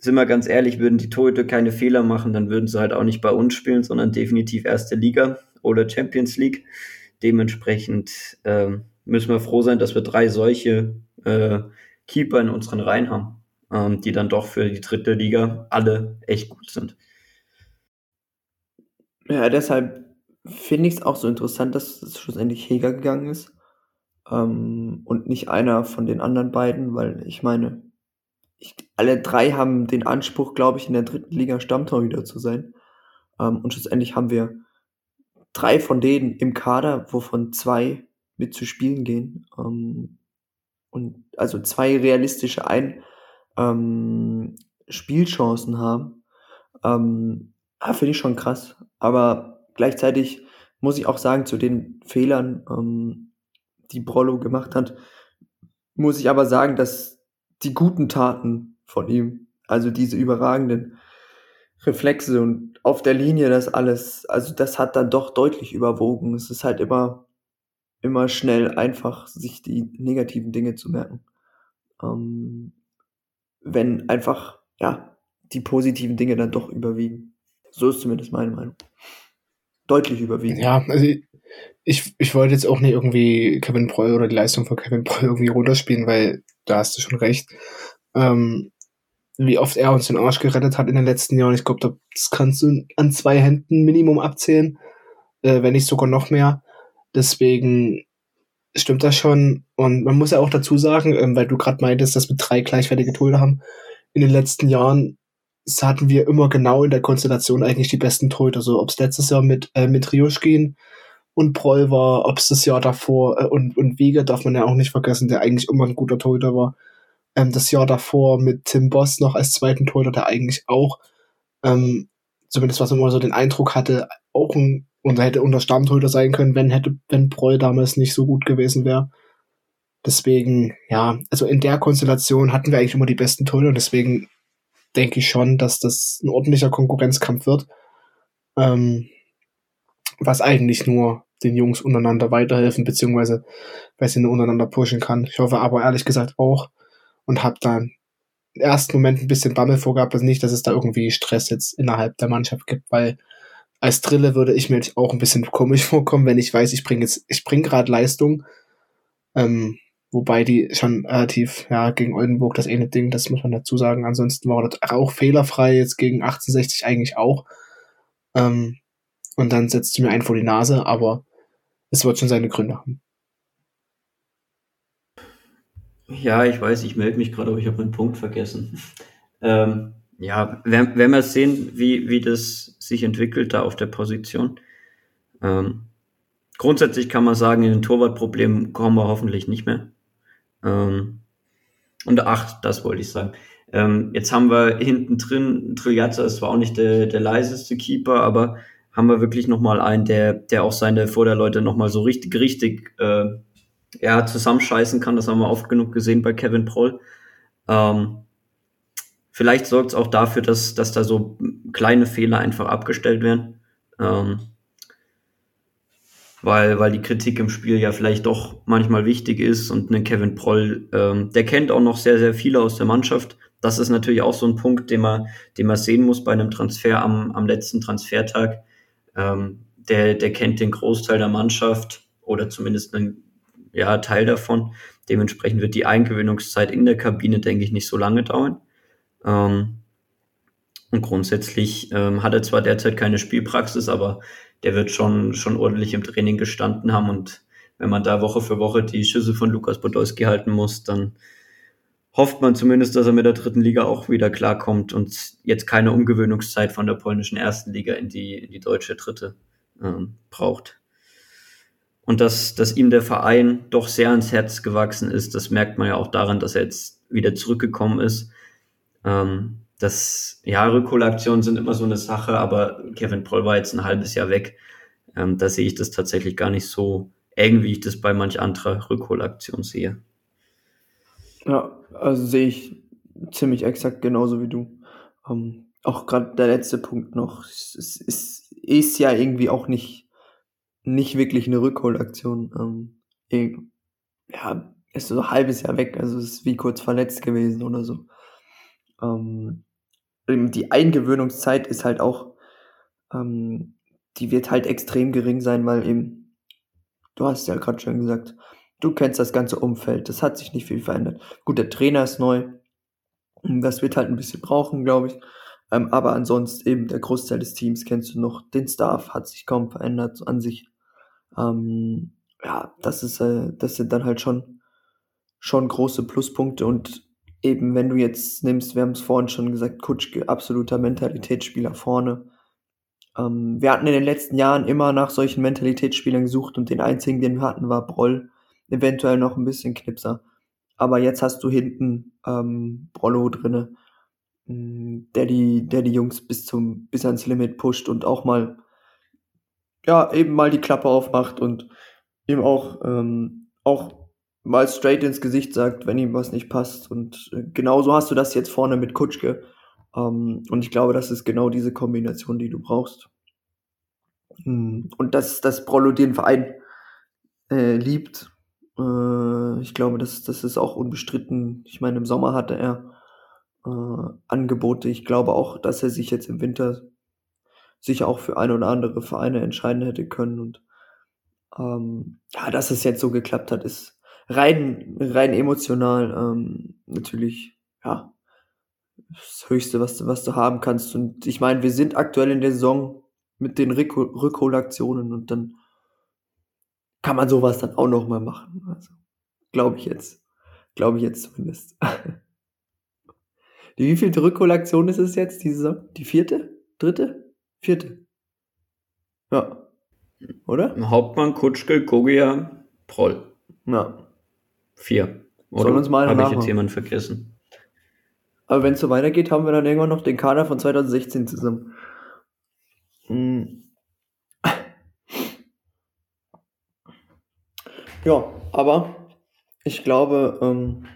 sind wir ganz ehrlich, würden die Torhüter keine Fehler machen, dann würden sie halt auch nicht bei uns spielen, sondern definitiv erste Liga oder Champions League. Dementsprechend ähm, müssen wir froh sein, dass wir drei solche äh, Keeper in unseren Reihen haben, ähm, die dann doch für die dritte Liga alle echt gut sind. Ja, deshalb finde ich es auch so interessant, dass es schlussendlich Heger gegangen ist ähm, und nicht einer von den anderen beiden, weil ich meine, ich, alle drei haben den Anspruch, glaube ich, in der dritten Liga Stammtorhüter zu sein. Ähm, und schlussendlich haben wir drei von denen im Kader, wovon zwei mit zu spielen gehen. Ähm, und also zwei realistische, ein ähm, Spielchancen haben, ähm, finde ich schon krass. Aber gleichzeitig muss ich auch sagen, zu den Fehlern, ähm, die Brollo gemacht hat, muss ich aber sagen, dass die guten Taten von ihm, also diese überragenden Reflexe und auf der Linie das alles, also das hat dann doch deutlich überwogen. Es ist halt immer, immer schnell einfach, sich die negativen Dinge zu merken. Ähm, wenn einfach, ja, die positiven Dinge dann doch überwiegen. So ist zumindest meine Meinung. Deutlich überwiegen. Ja, also ich, ich wollte jetzt auch nicht irgendwie Kevin Preu oder die Leistung von Kevin Preu irgendwie runterspielen, weil da hast du schon recht. Ähm, wie oft er uns den Arsch gerettet hat in den letzten Jahren. Ich glaube, das kannst du an zwei Händen Minimum abzählen, äh, wenn nicht sogar noch mehr. Deswegen stimmt das schon. Und man muss ja auch dazu sagen, ähm, weil du gerade meintest, dass wir drei gleichwertige Torhüter haben. In den letzten Jahren hatten wir immer genau in der Konstellation eigentlich die besten Torhüter. So, ob es letztes Jahr mit, äh, mit Rioschkin und Proll war, ob es das Jahr davor äh, und, und Wiege darf man ja auch nicht vergessen, der eigentlich immer ein guter Torhüter war. Ähm, das Jahr davor mit Tim Boss noch als zweiten Torhüter, der eigentlich auch, ähm, zumindest was man immer so den Eindruck hatte, auch ein, und hätte unter Stammtorhüter sein können, wenn hätte, wenn Proll damals nicht so gut gewesen wäre. Deswegen, ja, also in der Konstellation hatten wir eigentlich immer die besten Torhüter und deswegen denke ich schon, dass das ein ordentlicher Konkurrenzkampf wird. Ähm, was eigentlich nur den Jungs untereinander weiterhelfen, beziehungsweise weil sie nur untereinander pushen kann. Ich hoffe aber ehrlich gesagt auch und habe dann im ersten Moment ein bisschen Bammel vorgehabt, also nicht, dass es da irgendwie Stress jetzt innerhalb der Mannschaft gibt, weil als Drille würde ich mir auch ein bisschen komisch vorkommen, wenn ich weiß, ich bringe jetzt, ich bringe gerade Leistung, ähm, wobei die schon relativ, ja, gegen Oldenburg das eine Ding, das muss man dazu sagen. Ansonsten war das auch fehlerfrei, jetzt gegen 1860 eigentlich auch. Ähm, und dann setzt du mir einen vor die Nase, aber es wird schon seine Gründe haben. Ja, ich weiß, ich melde mich gerade, aber ich habe meinen Punkt vergessen. ähm, ja, werden, werden wir sehen, wie, wie das sich entwickelt da auf der Position. Ähm, grundsätzlich kann man sagen, in den Torwartproblemen kommen wir hoffentlich nicht mehr. Ähm, und ach, das wollte ich sagen. Ähm, jetzt haben wir hinten drin, Triljazza ist zwar auch nicht der, der leiseste Keeper, aber haben wir wirklich nochmal einen, der, der auch seine Vorderleute nochmal so richtig, richtig äh, ja, zusammenscheißen kann. Das haben wir oft genug gesehen bei Kevin Proll. Ähm, vielleicht sorgt es auch dafür, dass, dass da so kleine Fehler einfach abgestellt werden. Ähm, weil, weil die Kritik im Spiel ja vielleicht doch manchmal wichtig ist und ein Kevin Proll, ähm, der kennt auch noch sehr, sehr viele aus der Mannschaft. Das ist natürlich auch so ein Punkt, den man, den man sehen muss bei einem Transfer am, am letzten Transfertag. Ähm, der, der kennt den Großteil der Mannschaft oder zumindest einen ja, Teil davon. Dementsprechend wird die Eingewöhnungszeit in der Kabine, denke ich, nicht so lange dauern. Ähm, und grundsätzlich ähm, hat er zwar derzeit keine Spielpraxis, aber der wird schon, schon ordentlich im Training gestanden haben. Und wenn man da Woche für Woche die Schüsse von Lukas Podolski halten muss, dann hofft man zumindest, dass er mit der dritten Liga auch wieder klarkommt und jetzt keine Umgewöhnungszeit von der polnischen ersten Liga in die, in die deutsche dritte ähm, braucht. Und dass, dass ihm der Verein doch sehr ans Herz gewachsen ist, das merkt man ja auch daran, dass er jetzt wieder zurückgekommen ist. Ähm, das, ja, Rückholaktionen sind immer so eine Sache, aber Kevin Proll war jetzt ein halbes Jahr weg. Ähm, da sehe ich das tatsächlich gar nicht so eng, wie ich das bei manch anderer Rückholaktion sehe. Ja, also sehe ich ziemlich exakt genauso wie du. Ähm, auch gerade der letzte Punkt noch. Es, es, ist ja irgendwie auch nicht, nicht wirklich eine Rückholaktion. Ähm, ja, ist so ein halbes Jahr weg, also ist wie kurz verletzt gewesen oder so. Ähm, die Eingewöhnungszeit ist halt auch, ähm, die wird halt extrem gering sein, weil eben, du hast ja gerade schon gesagt, Du kennst das ganze Umfeld. Das hat sich nicht viel verändert. Gut, der Trainer ist neu. Das wird halt ein bisschen brauchen, glaube ich. Ähm, aber ansonsten eben der Großteil des Teams kennst du noch. Den Staff hat sich kaum verändert an sich. Ähm, ja, das ist, äh, das sind dann halt schon, schon große Pluspunkte und eben, wenn du jetzt nimmst, wir haben es vorhin schon gesagt, Kutschke, absoluter Mentalitätsspieler vorne. Ähm, wir hatten in den letzten Jahren immer nach solchen Mentalitätsspielern gesucht und den einzigen, den wir hatten, war Broll eventuell noch ein bisschen Knipser. aber jetzt hast du hinten ähm, Brollo drinne, mm, der die, der die Jungs bis zum, bis ans Limit pusht und auch mal, ja, eben mal die Klappe aufmacht und ihm auch, ähm, auch mal straight ins Gesicht sagt, wenn ihm was nicht passt. Und äh, genauso hast du das jetzt vorne mit Kutschke. Ähm, und ich glaube, das ist genau diese Kombination, die du brauchst. Mm, und dass, dass Brollo den Verein äh, liebt, äh, ich glaube, das, das ist auch unbestritten. Ich meine, im Sommer hatte er äh, Angebote. Ich glaube auch, dass er sich jetzt im Winter sicher auch für ein oder andere Vereine entscheiden hätte können. Und ähm, ja, dass es jetzt so geklappt hat, ist rein, rein emotional ähm, natürlich, ja, das Höchste, was du, was du haben kannst. Und ich meine, wir sind aktuell in der Saison mit den Rückholaktionen und dann kann man sowas dann auch noch mal machen. Also, glaube ich jetzt. Glaube ich jetzt zumindest. Die wievielte Rückholaktion ist es jetzt, diese Saison? Die vierte? Dritte? Vierte? Ja. Oder? Hauptmann, Kutschke, Kogia, Proll. Ja. Vier. Oder? Uns mal Habe ich jetzt jemanden vergessen? Aber wenn es so weitergeht, haben wir dann irgendwann noch den Kader von 2016 zusammen. Hm. Ja, aber ich glaube, ähm,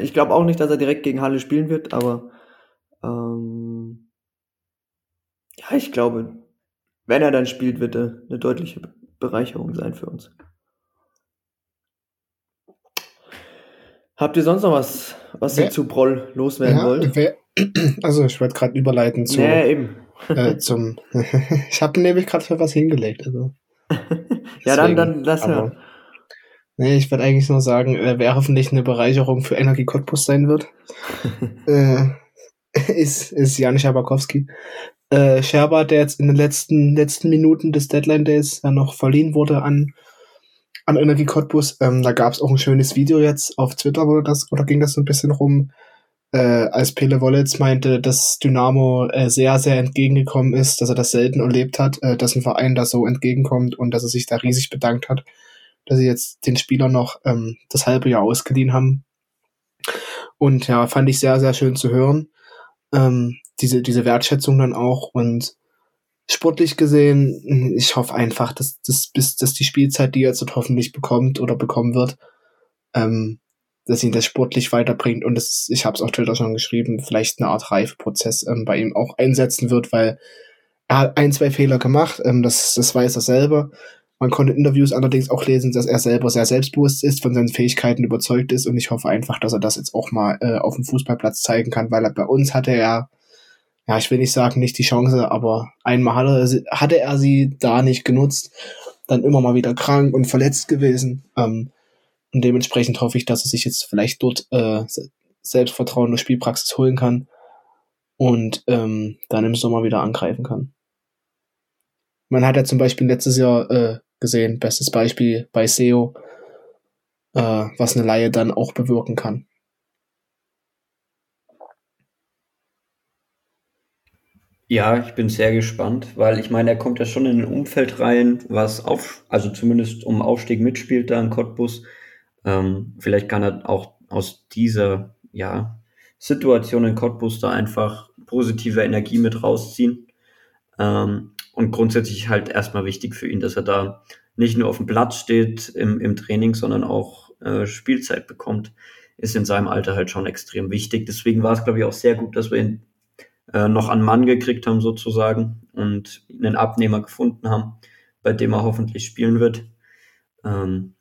ich glaube auch nicht, dass er direkt gegen Halle spielen wird, aber ähm, ja, ich glaube, wenn er dann spielt, wird er eine deutliche Bereicherung sein für uns. Habt ihr sonst noch was, was ihr Wer- zu Broll loswerden Ja, wollt? wer, also ich werde gerade überleiten zu, Nee, eben. äh, zum. ich habe nämlich gerade für was hingelegt. Also. Ja, dann, Deswegen, dann lass aber-. Nee, ich werde eigentlich nur sagen, äh, wer hoffentlich eine Bereicherung für Energie Cottbus sein wird, äh, ist, ist Jan Schaberkowski. Äh, Scherber, der jetzt in den letzten, letzten Minuten des Deadline Days ja noch verliehen wurde an, an Energie Cottbus. Ähm, da gab es auch ein schönes Video jetzt auf Twitter, wo das, oder ging das so ein bisschen rum, äh, als Pele Wollitz meinte, dass Dynamo äh, sehr, sehr entgegengekommen ist, dass er das selten erlebt hat, äh, dass ein Verein da so entgegenkommt und dass er sich da riesig bedankt hat, dass sie jetzt den Spieler noch ähm, das halbe Jahr ausgeliehen haben. Und ja, fand ich sehr, sehr schön zu hören. Ähm, diese, diese Wertschätzung dann auch und sportlich gesehen, ich hoffe einfach, dass, dass, bis, dass die Spielzeit, die er jetzt hoffentlich bekommt oder bekommen wird, ähm, dass ihn das sportlich weiterbringt und das, ich habe es auf Twitter schon geschrieben, vielleicht eine Art Reifeprozess ähm, bei ihm auch einsetzen wird, weil er hat ein, zwei Fehler gemacht, ähm, das, das weiß er selber. Man konnte in Interviews allerdings auch lesen, dass er selber sehr selbstbewusst ist, von seinen Fähigkeiten überzeugt ist und ich hoffe einfach, dass er das jetzt auch mal äh, auf dem Fußballplatz zeigen kann, weil er bei uns hatte er, ja, ich will nicht sagen, nicht die Chance, aber einmal hatte er, sie- hatte er sie da nicht genutzt, dann immer mal wieder krank und verletzt gewesen. Ähm, und dementsprechend hoffe ich, dass er sich jetzt vielleicht dort äh, Se- Selbstvertrauen durch Spielpraxis holen kann und ähm, dann im Sommer wieder angreifen kann. Man hat ja zum Beispiel letztes Jahr äh, gesehen, bestes Beispiel bei SEO, äh, was eine Laie dann auch bewirken kann. Ja, ich bin sehr gespannt, weil ich meine, er kommt ja schon in ein Umfeld rein, was auf, also zumindest um Aufstieg mitspielt da in Cottbus. Ähm, vielleicht kann er auch aus dieser, ja, Situation in Cottbus da einfach positive Energie mit rausziehen. Ähm, und grundsätzlich halt erstmal wichtig für ihn, dass er da nicht nur auf dem Platz steht im, im Training, sondern auch äh, Spielzeit bekommt, ist in seinem Alter halt schon extrem wichtig. Deswegen war es, glaube ich, auch sehr gut, dass wir ihn äh, noch an Mann gekriegt haben sozusagen und einen Abnehmer gefunden haben, bei dem er hoffentlich spielen wird. Ähm,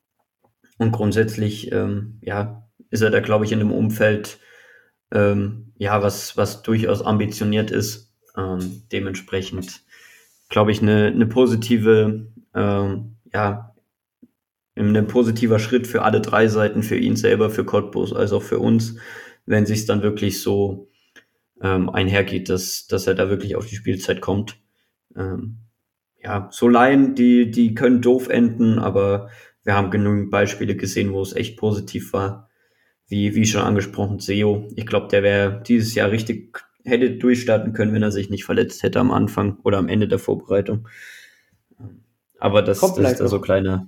und grundsätzlich, ähm, ja, ist er da, glaube ich, in einem Umfeld, ähm, ja, was, was durchaus ambitioniert ist. Ähm, dementsprechend, glaube ich, eine, eine positive, ähm, ja, ein positiver Schritt für alle drei Seiten, für ihn selber, für Cottbus, als auch für uns, wenn sich dann wirklich so ähm, einhergeht, dass, dass er da wirklich auf die Spielzeit kommt. Ähm, ja, so Laien, die, die können doof enden, aber wir haben genügend Beispiele gesehen, wo es echt positiv war. Wie, wie schon angesprochen, Seo. Ich glaube, der wäre dieses Jahr richtig, hätte durchstarten können, wenn er sich nicht verletzt hätte am Anfang oder am Ende der Vorbereitung. Aber das, das ist da so kleiner,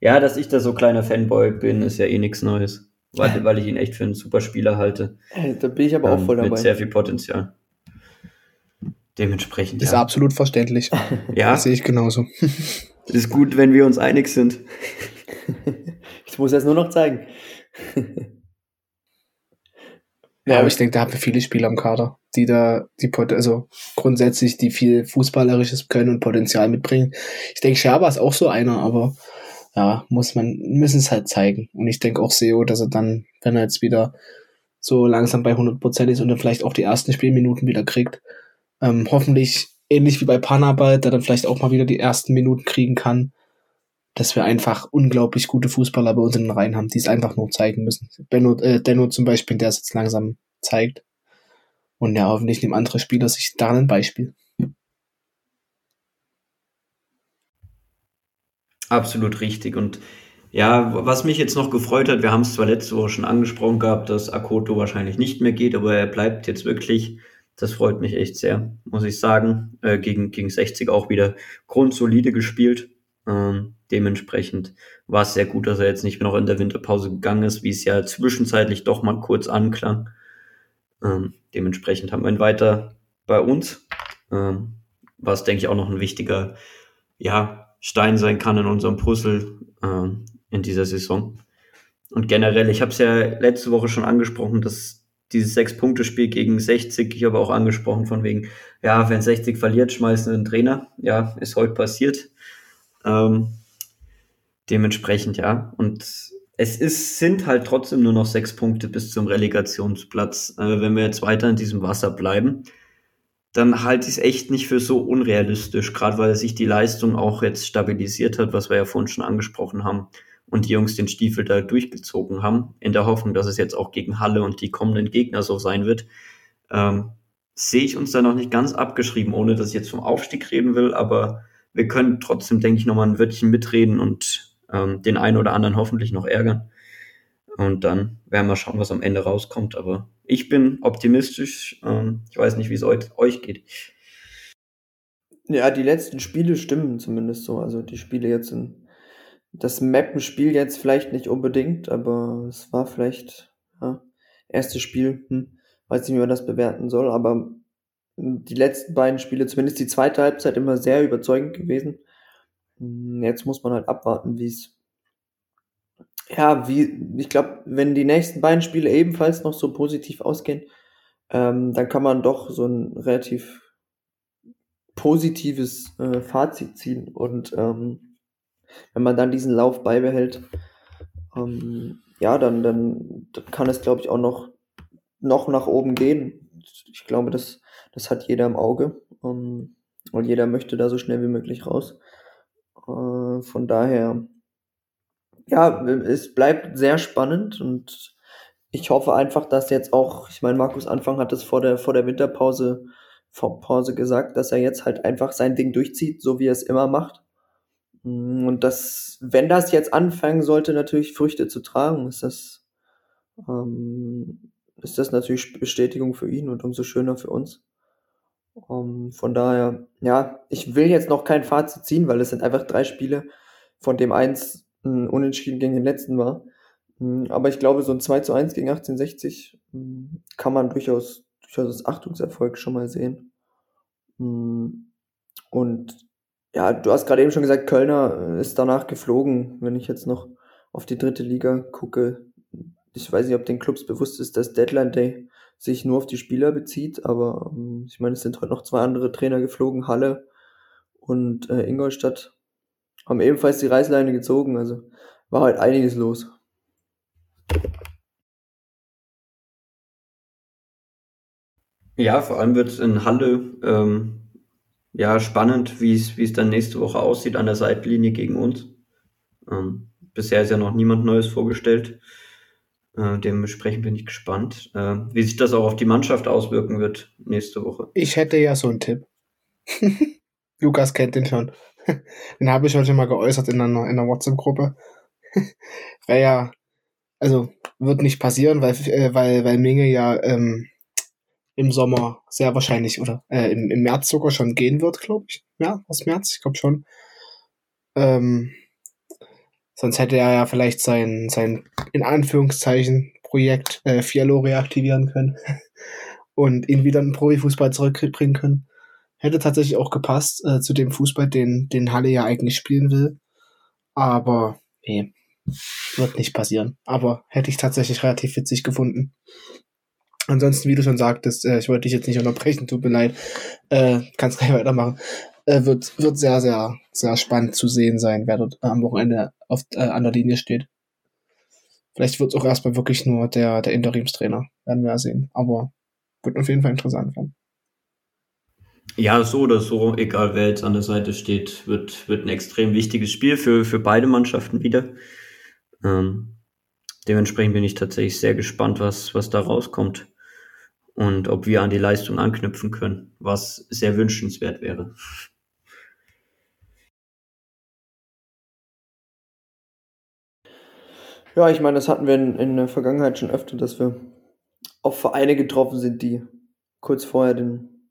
ja, dass ich da so kleiner Fanboy bin, ist ja eh nichts Neues. weil, weil ich ihn echt für einen super Spieler halte. Da bin ich aber auch ähm, voll dabei. Mit sehr viel Potenzial. Dementsprechend, Ist ja. absolut verständlich. Ja, Das sehe ich genauso. ist gut, wenn wir uns einig sind. Ich muss es nur noch zeigen. Ja, aber ich denke, da haben wir viele Spieler im Kader, die da, die also grundsätzlich, die viel Fußballerisches können und Potenzial mitbringen. Ich denke, Scherber ist auch so einer, aber ja, muss man, müssen es halt zeigen. Und ich denke auch Seo, dass er dann, wenn er jetzt wieder so langsam bei 100% ist und dann vielleicht auch die ersten Spielminuten wieder kriegt, ähm, hoffentlich ähnlich wie bei Panabal, der dann vielleicht auch mal wieder die ersten Minuten kriegen kann, dass wir einfach unglaublich gute Fußballer bei uns in den Reihen haben, die es einfach nur zeigen müssen. Benno, äh, Denno zum Beispiel, der es jetzt langsam zeigt. Und ja, hoffentlich nehmen andere Spieler sich daran ein Beispiel. Absolut richtig. Und ja, was mich jetzt noch gefreut hat, wir haben es zwar letzte Woche schon angesprochen gehabt, dass Akoto wahrscheinlich nicht mehr geht, aber er bleibt jetzt wirklich. Das freut mich echt sehr, muss ich sagen. Äh, gegen, gegen 60 auch wieder grundsolide gespielt. Ähm, dementsprechend war es sehr gut, dass er jetzt nicht mehr noch in der Winterpause gegangen ist, wie es ja zwischenzeitlich doch mal kurz anklang. Ähm, dementsprechend haben wir ihn weiter bei uns, ähm, was denke ich auch noch ein wichtiger ja, Stein sein kann in unserem Puzzle ähm, in dieser Saison. Und generell, ich habe es ja letzte Woche schon angesprochen, dass dieses Sechs-Punkte-Spiel gegen 60, ich habe auch angesprochen von wegen, ja, wenn 60 verliert, schmeißen sie den Trainer. Ja, ist heute passiert. Ähm, dementsprechend, ja. Und es ist, sind halt trotzdem nur noch sechs Punkte bis zum Relegationsplatz. Äh, wenn wir jetzt weiter in diesem Wasser bleiben, dann halte ich es echt nicht für so unrealistisch, gerade weil sich die Leistung auch jetzt stabilisiert hat, was wir ja vorhin schon angesprochen haben und die Jungs den Stiefel da durchgezogen haben, in der Hoffnung, dass es jetzt auch gegen Halle und die kommenden Gegner so sein wird, ähm, sehe ich uns da noch nicht ganz abgeschrieben, ohne dass ich jetzt vom Aufstieg reden will, aber wir können trotzdem, denke ich, nochmal ein Wörtchen mitreden und ähm, den einen oder anderen hoffentlich noch ärgern. Und dann werden wir schauen, was am Ende rauskommt. Aber ich bin optimistisch. Ähm, ich weiß nicht, wie es euch, geht. Ja, die letzten Spiele stimmen zumindest so. Also die Spiele jetzt in das Mappenspiel jetzt vielleicht nicht unbedingt, aber es war vielleicht ja, erstes Spiel. Hm, weiß nicht, wie man das bewerten soll, aber die letzten beiden Spiele, zumindest die zweite Halbzeit, immer sehr überzeugend gewesen. Hm, Jetzt muss man halt abwarten, wie es ja, wie, ich glaube, wenn die nächsten beiden Spiele ebenfalls noch so positiv ausgehen, ähm, dann kann man doch so ein relativ positives äh, Fazit ziehen. Und ähm, wenn man dann diesen Lauf beibehält, ähm, ja, dann, dann, dann kann es, glaube ich, auch noch, noch nach oben gehen. Ich glaube, das, das hat jeder im Auge. Ähm, und jeder möchte da so schnell wie möglich raus. Äh, von daher, ja, es bleibt sehr spannend und ich hoffe einfach, dass jetzt auch, ich meine, Markus Anfang hat es vor der, vor der Winterpause vor Pause gesagt, dass er jetzt halt einfach sein Ding durchzieht, so wie er es immer macht. Mm, Und das, wenn das jetzt anfangen sollte, natürlich Früchte zu tragen, ist das, ähm, ist das natürlich Bestätigung für ihn und umso schöner für uns. Um, von daher, ja, ich will jetzt noch kein Fazit ziehen, weil es sind einfach drei Spiele, von dem eins ein Unentschieden gegen den letzten war. Mm, Aber ich glaube, so ein 2 zu 1 gegen 1860 mm, kann man durchaus, durchaus als Achtungserfolg schon mal sehen. Und ja, du hast gerade eben schon gesagt, Kölner äh, ist danach geflogen. Wenn ich jetzt noch auf die dritte Liga gucke, ich weiß nicht, ob den Clubs bewusst ist, dass Deadline Day sich nur auf die Spieler bezieht, aber ähm, ich meine, es sind heute noch zwei andere Trainer geflogen, Halle und äh, Ingolstadt haben ebenfalls die Reißleine gezogen, also war halt einiges los. Ja, vor allem wird es in Halle ähm, ja spannend, wie es dann nächste Woche aussieht an der Seitenlinie gegen uns. Ähm, bisher ist ja noch niemand Neues vorgestellt. Äh, dementsprechend bin ich gespannt, äh, wie sich das auch auf die Mannschaft auswirken wird nächste Woche. Ich hätte ja so einen Tipp. Lukas kennt den schon. Den habe ich heute mal geäußert in einer, in einer WhatsApp-Gruppe. Wäre ja, also wird nicht passieren, weil, äh, weil, weil Minge ja ähm, im Sommer sehr wahrscheinlich oder äh, im, im März sogar schon gehen wird, glaube ich. Ja, aus März, ich glaube schon. Ähm, Sonst hätte er ja vielleicht sein, sein in Anführungszeichen, Projekt äh, Fialo reaktivieren können und ihn wieder in den Profifußball zurückbringen können. Hätte tatsächlich auch gepasst äh, zu dem Fußball, den, den Halle ja eigentlich spielen will. Aber nee, wird nicht passieren. Aber hätte ich tatsächlich relativ witzig gefunden. Ansonsten, wie du schon sagtest, äh, ich wollte dich jetzt nicht unterbrechen, tut mir leid, äh, kannst gleich weitermachen. Äh, wird, wird sehr, sehr, sehr spannend zu sehen sein, wer dort am Wochenende auf, äh, an der Linie steht. Vielleicht wird es auch erstmal wirklich nur der, der Interimstrainer, werden wir ja sehen. Aber wird auf jeden Fall interessant werden. Ja, so oder so, egal wer jetzt an der Seite steht, wird, wird ein extrem wichtiges Spiel für, für beide Mannschaften wieder. Ähm, dementsprechend bin ich tatsächlich sehr gespannt, was, was da rauskommt und ob wir an die Leistung anknüpfen können, was sehr wünschenswert wäre. Ja, ich meine, das hatten wir in, in der Vergangenheit schon öfter, dass wir auf Vereine getroffen sind, die kurz vorher den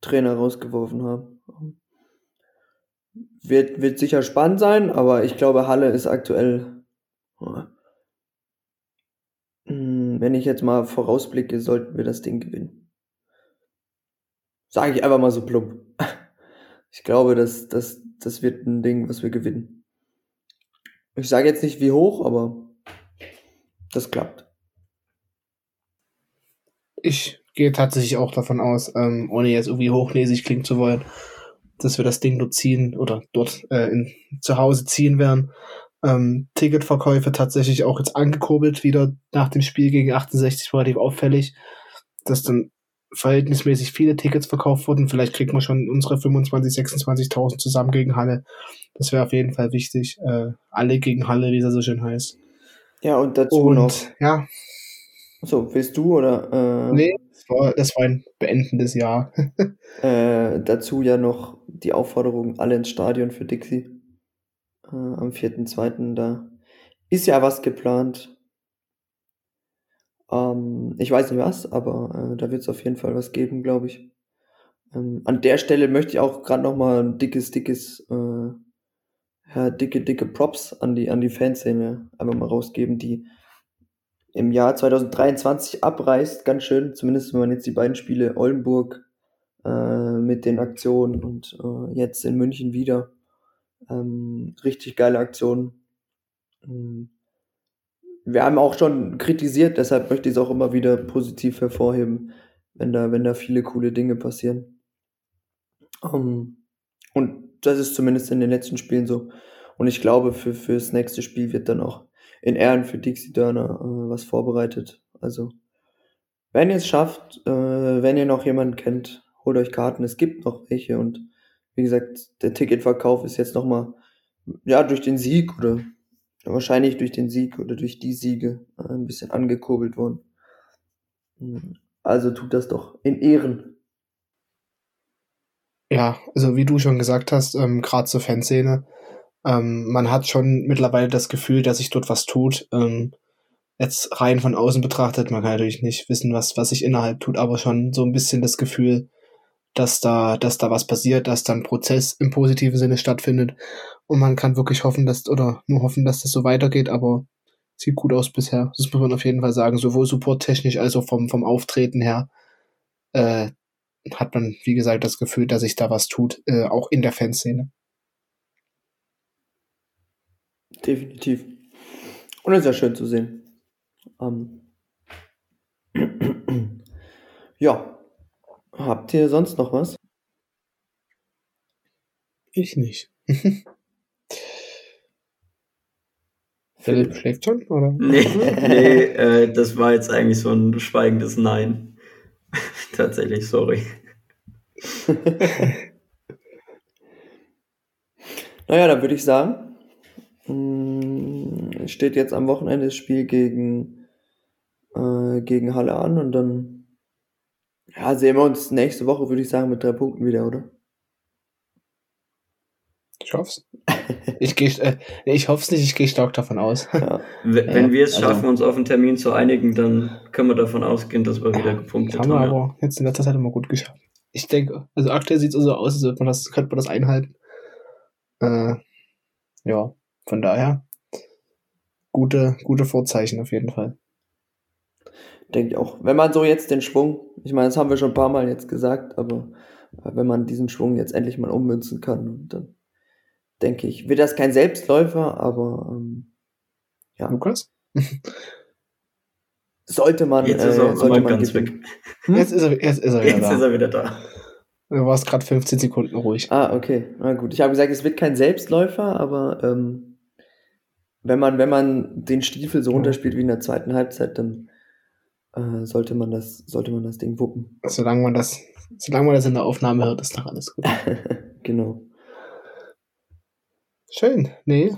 Trainer rausgeworfen haben. Wird, wird sicher spannend sein, aber ich glaube, Halle ist aktuell, hm, wenn ich jetzt mal vorausblicke, sollten wir das Ding gewinnen. Sage ich einfach mal so plump. Ich glaube, das, das, das wird ein Ding, was wir gewinnen. Ich sage jetzt nicht wie hoch, aber das klappt. Ich gehe tatsächlich auch davon aus, ähm, ohne jetzt irgendwie hochnäsig klingen zu wollen, dass wir das Ding dort ziehen oder dort äh, in, zu Hause ziehen werden. Ähm, Ticketverkäufe tatsächlich auch jetzt angekurbelt, wieder nach dem Spiel gegen 68 relativ auffällig, dass dann verhältnismäßig viele Tickets verkauft wurden. Vielleicht kriegt man schon unsere 25, 26.000 zusammen gegen Halle. Das wäre auf jeden Fall wichtig. Äh, alle gegen Halle, wie es so schön heißt. Ja, und dazu Und noch. ja, So, willst du oder? Äh, nee, das war, das war ein beendendes Jahr. Äh, dazu ja noch die Aufforderung, alle ins Stadion für Dixie. Äh, am 4.2. Da ist ja was geplant. Ähm, ich weiß nicht was, aber äh, da wird es auf jeden Fall was geben, glaube ich. Ähm, an der Stelle möchte ich auch gerade noch mal ein dickes, dickes, äh, ja, dicke, dicke Props an die, an die Fanszene einfach mal rausgeben, die im Jahr 2023 abreißt, ganz schön, zumindest wenn man jetzt die beiden Spiele Oldenburg äh, mit den Aktionen und äh, jetzt in München wieder. Ähm, richtig geile Aktionen. Ähm, wir haben auch schon kritisiert, deshalb möchte ich es auch immer wieder positiv hervorheben, wenn da, wenn da viele coole Dinge passieren. Ähm, und das ist zumindest in den letzten Spielen so. Und ich glaube, für, fürs nächste Spiel wird dann auch in Ehren für Dixie Dörner äh, was vorbereitet. Also, wenn ihr es schafft, äh, wenn ihr noch jemanden kennt, holt euch Karten. Es gibt noch welche und wie gesagt, der Ticketverkauf ist jetzt nochmal, ja, durch den Sieg oder wahrscheinlich durch den Sieg oder durch die Siege äh, ein bisschen angekurbelt worden. Hm, Also tut das doch in Ehren. Ja, also wie du schon gesagt hast, ähm, gerade zur Fanszene, ähm, man hat schon mittlerweile das Gefühl, dass sich dort was tut. Ähm, jetzt rein von außen betrachtet, man kann natürlich nicht wissen, was, was sich innerhalb tut, aber schon so ein bisschen das Gefühl, dass da, dass da was passiert, dass da ein Prozess im positiven Sinne stattfindet. Und man kann wirklich hoffen, dass, oder nur hoffen, dass das so weitergeht, aber sieht gut aus bisher. Das muss man auf jeden Fall sagen, sowohl supporttechnisch als auch vom, vom Auftreten her. Äh, hat man, wie gesagt, das Gefühl, dass sich da was tut, äh, auch in der Fanszene. Definitiv. Und das ist ja schön zu sehen. Ähm. ja. Habt ihr sonst noch was? Ich nicht. Philipp schläft schon, oder? Nee, nee äh, das war jetzt eigentlich so ein schweigendes Nein. Tatsächlich, sorry. Naja, dann würde ich sagen, mh, steht jetzt am Wochenende das Spiel gegen, äh, gegen Halle an und dann ja, sehen wir uns nächste Woche, würde ich sagen, mit drei Punkten wieder, oder? Ich hoff's. Ich, geh, äh, ich hoff's nicht, ich gehe stark davon aus. Ja. W- Wenn Ja, wir es also- schaffen, uns auf einen Termin zu einigen, dann können wir davon ausgehen, dass wir wieder gepunktet Haben wir haben. ja. aber jetzt in letzter Zeit immer gut geschafft. Ich denke, also aktuell sieht es so aus, als man das, könnte man das einhalten. Äh, ja, von daher gute, gute Vorzeichen auf jeden Fall. Denke ich auch. Wenn man so jetzt den Schwung, ich meine, das haben wir schon ein paar Mal jetzt gesagt, aber wenn man diesen Schwung jetzt endlich mal ummünzen kann, dann denke ich, wird das kein Selbstläufer, aber ähm, ja. Lukas? sollte man, Jetzt äh, ist er sollte aber man ganz gewinnen. weg. Hm? Jetzt ist er, jetzt ist er wieder Jetzt da. ist er wieder da. Du warst gerade 15 Sekunden ruhig. Ah, okay. Na gut. Ich habe gesagt, es wird kein Selbstläufer, aber ähm, wenn man, wenn man den Stiefel so runterspielt wie in der zweiten Halbzeit, dann äh, sollte man das, sollte man das Ding wuppen. Solange man das, solange man das in der Aufnahme hört, ist doch alles gut. genau. Schön. Nee.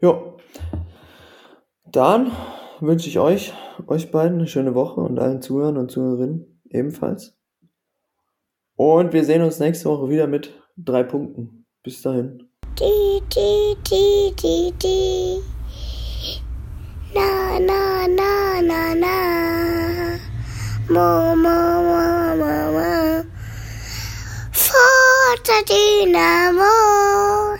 Ja. Dann wünsche ich euch, euch beiden eine schöne Woche und allen Zuhörern und Zuhörerinnen ebenfalls. Und wir sehen uns nächste Woche wieder mit drei Punkten. Bis dahin. Di, di, di, di, di. Na, na, na, na, na. Mo, mo, mo, mo, mo. mucho dinamo.